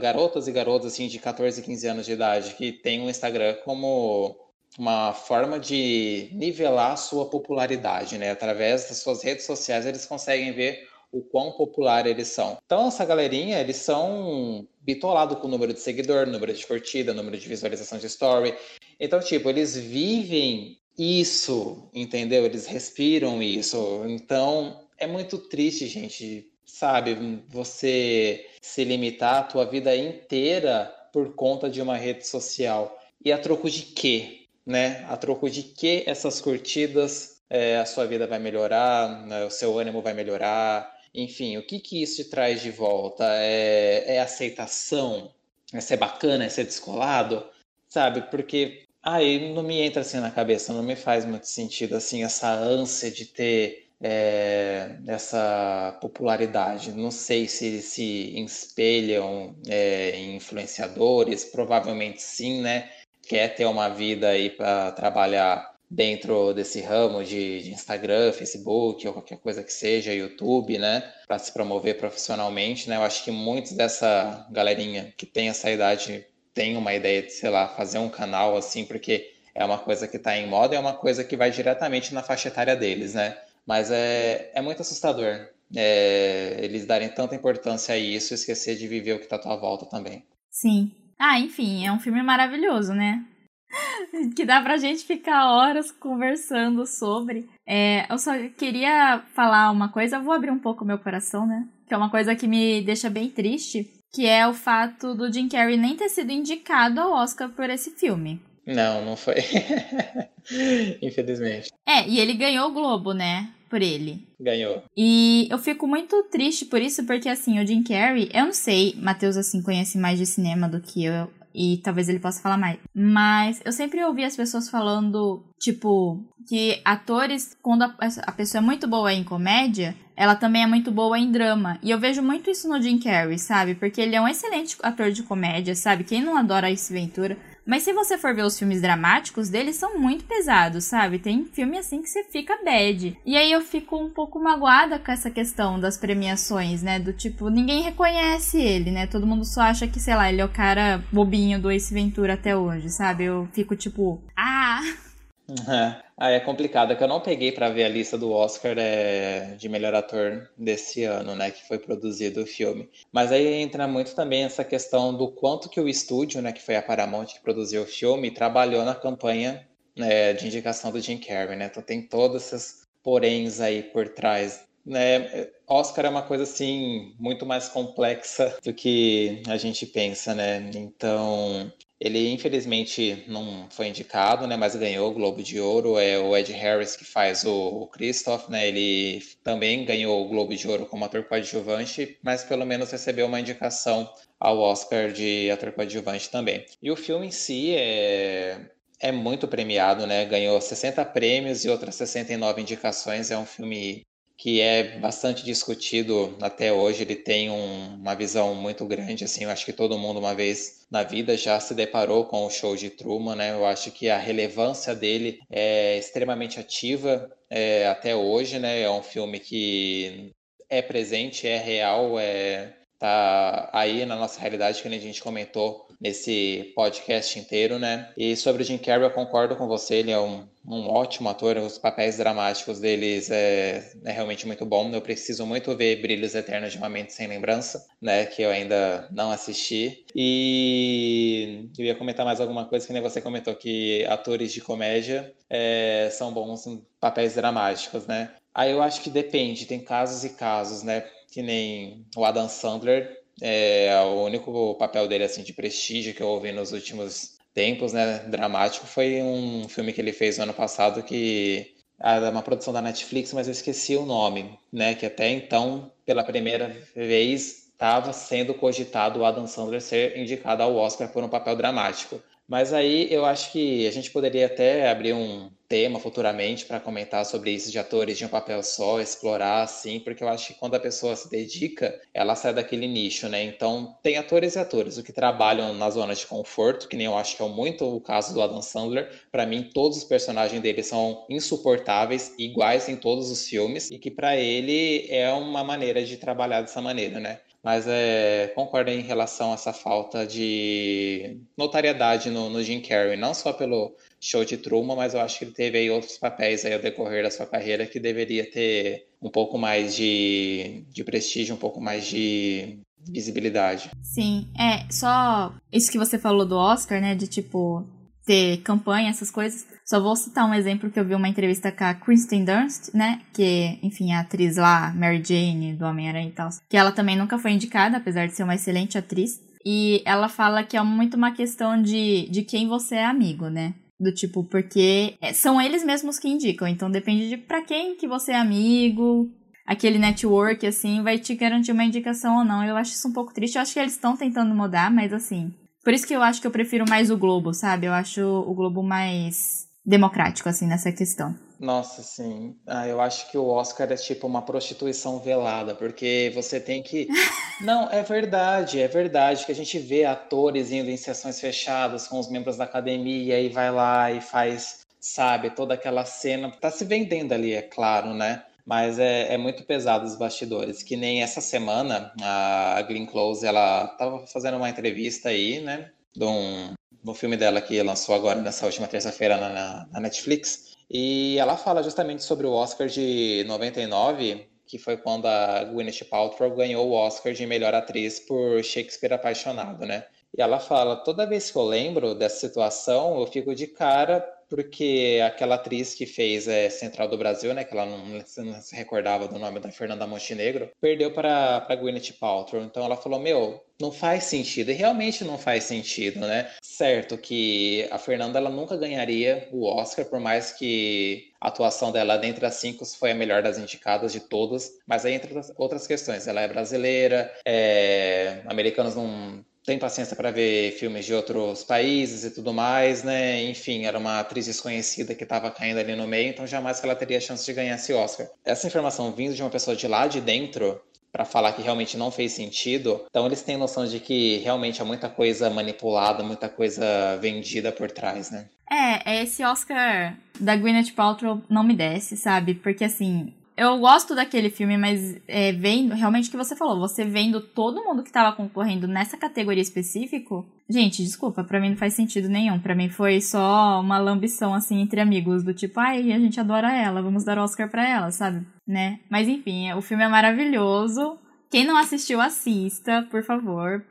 C: garotas e garotos assim de 14, 15 anos de idade que têm um Instagram como uma forma de nivelar sua popularidade, né? Através das suas redes sociais eles conseguem ver o quão popular eles são. Então essa galerinha, eles são bitolados com o número de seguidor, número de curtida, número de visualização de story. Então, tipo, eles vivem isso, entendeu? Eles respiram isso. Então, é muito triste, gente, sabe, você se limitar a tua vida inteira por conta de uma rede social. E a troco de quê? Né? A troco de que essas curtidas é, a sua vida vai melhorar, né? o seu ânimo vai melhorar, enfim, o que, que isso te traz de volta? É, é aceitação? É ser bacana? É ser descolado? Sabe? Porque aí não me entra assim na cabeça, não me faz muito sentido assim essa ânsia de ter é, essa popularidade. Não sei se eles se espelham é, em influenciadores, provavelmente sim, né? Quer ter uma vida aí para trabalhar dentro desse ramo de, de, Instagram, Facebook ou qualquer coisa que seja, YouTube, né? Para se promover profissionalmente, né? Eu acho que muitos dessa galerinha que tem essa idade tem uma ideia de, sei lá, fazer um canal assim, porque é uma coisa que está em moda, é uma coisa que vai diretamente na faixa etária deles, né? Mas é, é muito assustador é, eles darem tanta importância a isso e esquecer de viver o que está à tua volta também.
A: Sim. Ah, enfim, é um filme maravilhoso, né? que dá pra gente ficar horas conversando sobre. É, eu só queria falar uma coisa, vou abrir um pouco meu coração, né? Que é uma coisa que me deixa bem triste, que é o fato do Jim Carrey nem ter sido indicado ao Oscar por esse filme.
C: Não, não foi. Infelizmente.
A: É, e ele ganhou o Globo, né? Por ele.
C: Ganhou.
A: E eu fico muito triste por isso, porque assim, o Jim Carrey, eu não sei, Matheus assim conhece mais de cinema do que eu, e talvez ele possa falar mais. Mas eu sempre ouvi as pessoas falando, tipo, que atores, quando a, a, pessoa é muito boa em comédia, ela também é muito boa em drama. E eu vejo muito isso no Jim Carrey, sabe? Porque ele é um excelente ator de comédia, sabe? Quem não adora Ace Ventura? Mas se você for ver os filmes dramáticos deles, são muito pesados, sabe? Tem filme assim que você fica bad. E aí eu fico um pouco magoada com essa questão das premiações, né? Do tipo, ninguém reconhece ele, né? Todo mundo só acha que, sei lá, ele é o cara bobinho do Ace Ventura até hoje, sabe? Eu fico tipo, ah!
C: É. Ah, é complicado, é que eu não peguei para ver a lista do Oscar é, de melhor ator desse ano, né, que foi produzido o filme. Mas aí entra muito também essa questão do quanto que o estúdio, né, que foi a Paramount que produziu o filme, trabalhou na campanha né, de indicação do Jim Carrey, né? Então tem todos esses poréns aí por trás. Né? Oscar é uma coisa assim muito mais complexa do que a gente pensa, né? Então ele infelizmente não foi indicado, né, mas ganhou o Globo de Ouro. É o Ed Harris que faz o, Christoph, né? Ele também ganhou o Globo de Ouro como ator coadjuvante, mas pelo menos recebeu uma indicação ao Oscar de ator coadjuvante também. E o filme em si é é muito premiado, né? Ganhou 60 prêmios e outras 69 indicações. É um filme que é bastante discutido até hoje. Ele tem um, uma visão muito grande, assim. Eu acho que todo mundo uma vez na vida já se deparou com o show de Truman, né? Eu acho que a relevância dele é extremamente ativa é, até hoje, né? É um filme que é presente, é real, é tá aí na nossa realidade, que a gente comentou nesse podcast inteiro, né? E sobre o Jim Carrey, eu concordo com você, ele é um, um ótimo ator, os papéis dramáticos deles é, é, realmente muito bom. Eu preciso muito ver Brilhos Eternos de uma Mente Sem Lembrança, né? Que eu ainda não assisti. E eu ia comentar mais alguma coisa que nem você comentou, que atores de comédia é, são bons em papéis dramáticos, né? Aí eu acho que depende, tem casos e casos, né? Que nem o Adam Sandler, é o único papel dele assim de prestígio que eu ouvi nos últimos tempos, né, dramático, foi um filme que ele fez no ano passado que era uma produção da Netflix, mas eu esqueci o nome, né, que até então, pela primeira vez, estava sendo cogitado o Adam Sandler ser indicado ao Oscar por um papel dramático. Mas aí eu acho que a gente poderia até abrir um tema futuramente para comentar sobre isso de atores de um papel só, explorar assim, porque eu acho que quando a pessoa se dedica, ela sai daquele nicho, né? Então, tem atores e atores, o que trabalham na zona de conforto, que nem eu acho que é muito o caso do Adam Sandler. Para mim, todos os personagens dele são insuportáveis, iguais em todos os filmes, e que para ele é uma maneira de trabalhar dessa maneira, né? Mas é, concordo em relação a essa falta de notariedade no, no Jim Carrey, não só pelo show de Truman, mas eu acho que ele teve aí outros papéis aí ao decorrer da sua carreira que deveria ter um pouco mais de, de prestígio, um pouco mais de visibilidade.
A: Sim, é, só isso que você falou do Oscar, né, de tipo ter campanha, essas coisas. Só vou citar um exemplo que eu vi uma entrevista com a Kristen Dunst, né? Que, enfim, a atriz lá, Mary Jane, do Homem-Aranha e tal. Que ela também nunca foi indicada, apesar de ser uma excelente atriz. E ela fala que é muito uma questão de, de quem você é amigo, né? Do tipo, porque é, são eles mesmos que indicam. Então depende de para quem que você é amigo. Aquele network, assim, vai te garantir uma indicação ou não. Eu acho isso um pouco triste. Eu acho que eles estão tentando mudar, mas assim. Por isso que eu acho que eu prefiro mais o Globo, sabe? Eu acho o Globo mais democrático, assim, nessa questão.
C: Nossa, sim. Ah, eu acho que o Oscar é tipo uma prostituição velada, porque você tem que. Não, é verdade, é verdade que a gente vê atores indo em sessões fechadas com os membros da academia e vai lá e faz, sabe, toda aquela cena. Tá se vendendo ali, é claro, né? Mas é, é muito pesado os bastidores. Que nem essa semana a Glenn Close, ela tava fazendo uma entrevista aí, né? De um, no filme dela que lançou agora nessa última terça-feira na, na, Netflix. E ela fala justamente sobre o Oscar de 99, que foi quando a Gwyneth Paltrow ganhou o Oscar de melhor atriz por Shakespeare Apaixonado, né? E ela fala: toda vez que eu lembro dessa situação, eu fico de cara porque aquela atriz que fez é, Central do Brasil, né, que ela não, não, se recordava do nome da Fernanda Montenegro, perdeu para para Gwyneth Paltrow. Então ela falou: "Meu, não faz sentido". E realmente não faz sentido, né? Certo que a Fernanda ela nunca ganharia o Oscar, por mais que a atuação dela dentre as cinco foi a melhor das indicadas de todas, mas aí entre outras questões, ela é brasileira, é, americanos não tem paciência para ver filmes de outros países e tudo mais, né? Enfim, era uma atriz desconhecida que estava caindo ali no meio, então jamais que ela teria chance de ganhar esse Oscar. Essa informação vindo de uma pessoa de lá de dentro para falar que realmente não fez sentido, então eles têm noção de que realmente há muita coisa manipulada, muita coisa vendida por trás, né?
A: É, esse Oscar da Gwyneth Paltrow não me desce, sabe? Porque assim, eu gosto daquele filme, mas é, vendo, realmente o que você falou, você vendo todo mundo que tava concorrendo nessa categoria específico, gente, desculpa, para mim não faz sentido nenhum. para mim foi só uma lambição assim entre amigos, do tipo, ai, a gente adora ela, vamos dar Oscar pra ela, sabe? Né? Mas enfim, o filme é maravilhoso. Quem não assistiu, assista, por favor.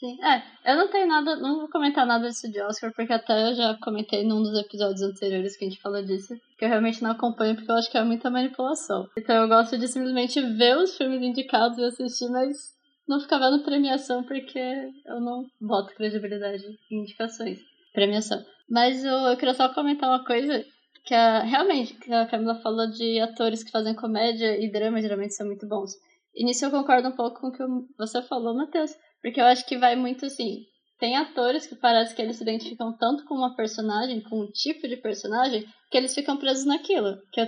B: Sim, é, eu não tenho nada, não vou comentar nada disso de Oscar, porque até eu já comentei num dos episódios anteriores que a gente falou disso, que eu realmente não acompanho porque eu acho que é muita manipulação. Então eu gosto de simplesmente ver os filmes indicados e assistir, mas não ficar vendo premiação porque eu não boto credibilidade em indicações. Premiação. Mas eu, eu queria só comentar uma coisa que é, realmente, que a Camila falou de atores que fazem comédia e drama, geralmente são muito bons. E nisso eu concordo um pouco com o que você falou, Matheus. Porque eu acho que vai muito assim. Tem atores que parece que eles se identificam tanto com uma personagem, com um tipo de personagem, que eles ficam presos naquilo. Que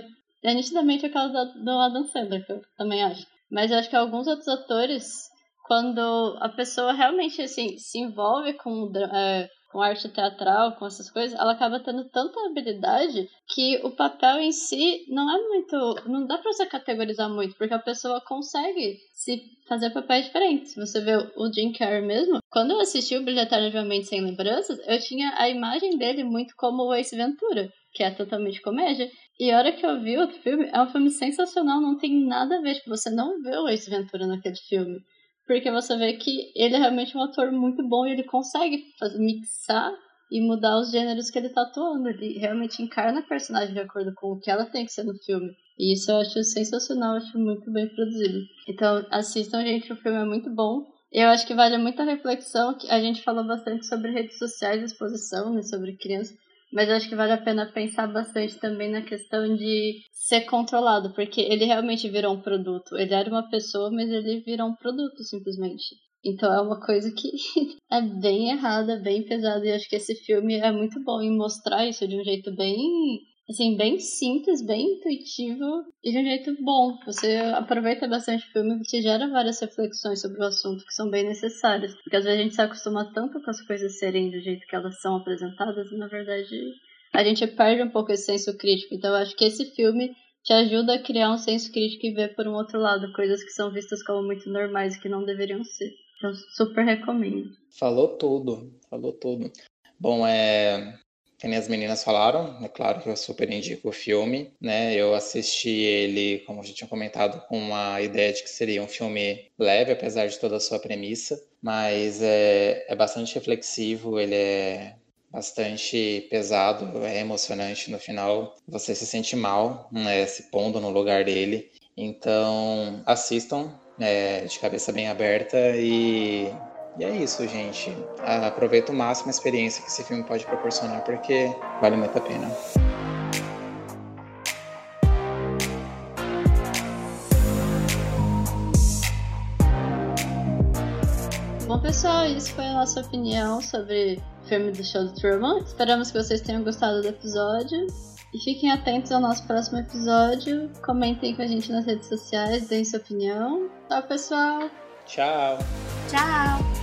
B: é nitidamente o caso do Adam Sandler, que eu também acho. Mas eu acho que alguns outros atores, quando a pessoa realmente assim, se envolve com, é, com arte teatral, com essas coisas, ela acaba tendo tanta habilidade que o papel em si não é muito. Não dá pra você categorizar muito, porque a pessoa consegue se fazer papéis diferentes. Você vê o Jim Carrey mesmo. Quando eu assisti o Brilho Eternamente Sem Lembranças, eu tinha a imagem dele muito como o Ace Ventura, que é totalmente comédia. E a hora que eu vi outro filme, é um filme sensacional, não tem nada a ver. Tipo, você não vê o Ace Ventura naquele filme. Porque você vê que ele é realmente um ator muito bom e ele consegue fazer, mixar e mudar os gêneros que ele tá atuando. Ele realmente encarna a personagem de acordo com o que ela tem que ser no filme. E isso eu acho sensacional, acho muito bem produzido. Então assistam, gente, o filme é muito bom. Eu acho que vale muita reflexão. A gente falou bastante sobre redes sociais, exposição, né, sobre crianças. Mas acho que vale a pena pensar bastante também na questão de ser controlado, porque ele realmente virou um produto. Ele era uma pessoa, mas ele virou um produto simplesmente. Então é uma coisa que é bem errada, bem pesada. E acho que esse filme é muito bom em mostrar isso de um jeito bem assim, bem simples, bem intuitivo e de um jeito bom. Você aproveita bastante o filme e te gera várias reflexões sobre o assunto que são bem necessárias. Porque às vezes a gente se acostuma tanto com as coisas serem do jeito que elas são apresentadas e na verdade a gente perde um pouco esse senso crítico. Então eu acho que esse filme te ajuda a criar um senso crítico e ver por um outro lado coisas que são vistas como muito normais e que não deveriam ser. Então super recomendo.
C: Falou tudo, falou tudo. Bom, é, que as meninas falaram, é claro que eu super indico o filme, né? Eu assisti ele, como a gente tinha comentado, com a ideia de que seria um filme leve, apesar de toda a sua premissa, mas é, é bastante reflexivo, ele é bastante pesado, é emocionante no final. Você se sente mal, né, se pondo no lugar dele. Então, assistam é, de cabeça bem aberta e e é isso, gente. Aproveita o máximo a experiência que esse filme pode proporcionar, porque vale muito a pena.
B: Bom, pessoal, isso foi a nossa opinião sobre o filme do show do Truman. Esperamos que vocês tenham gostado do episódio. E fiquem atentos ao nosso próximo episódio. Comentem com a gente nas redes sociais, deem sua opinião. Tchau, pessoal!
C: Tchau!
A: Tchau!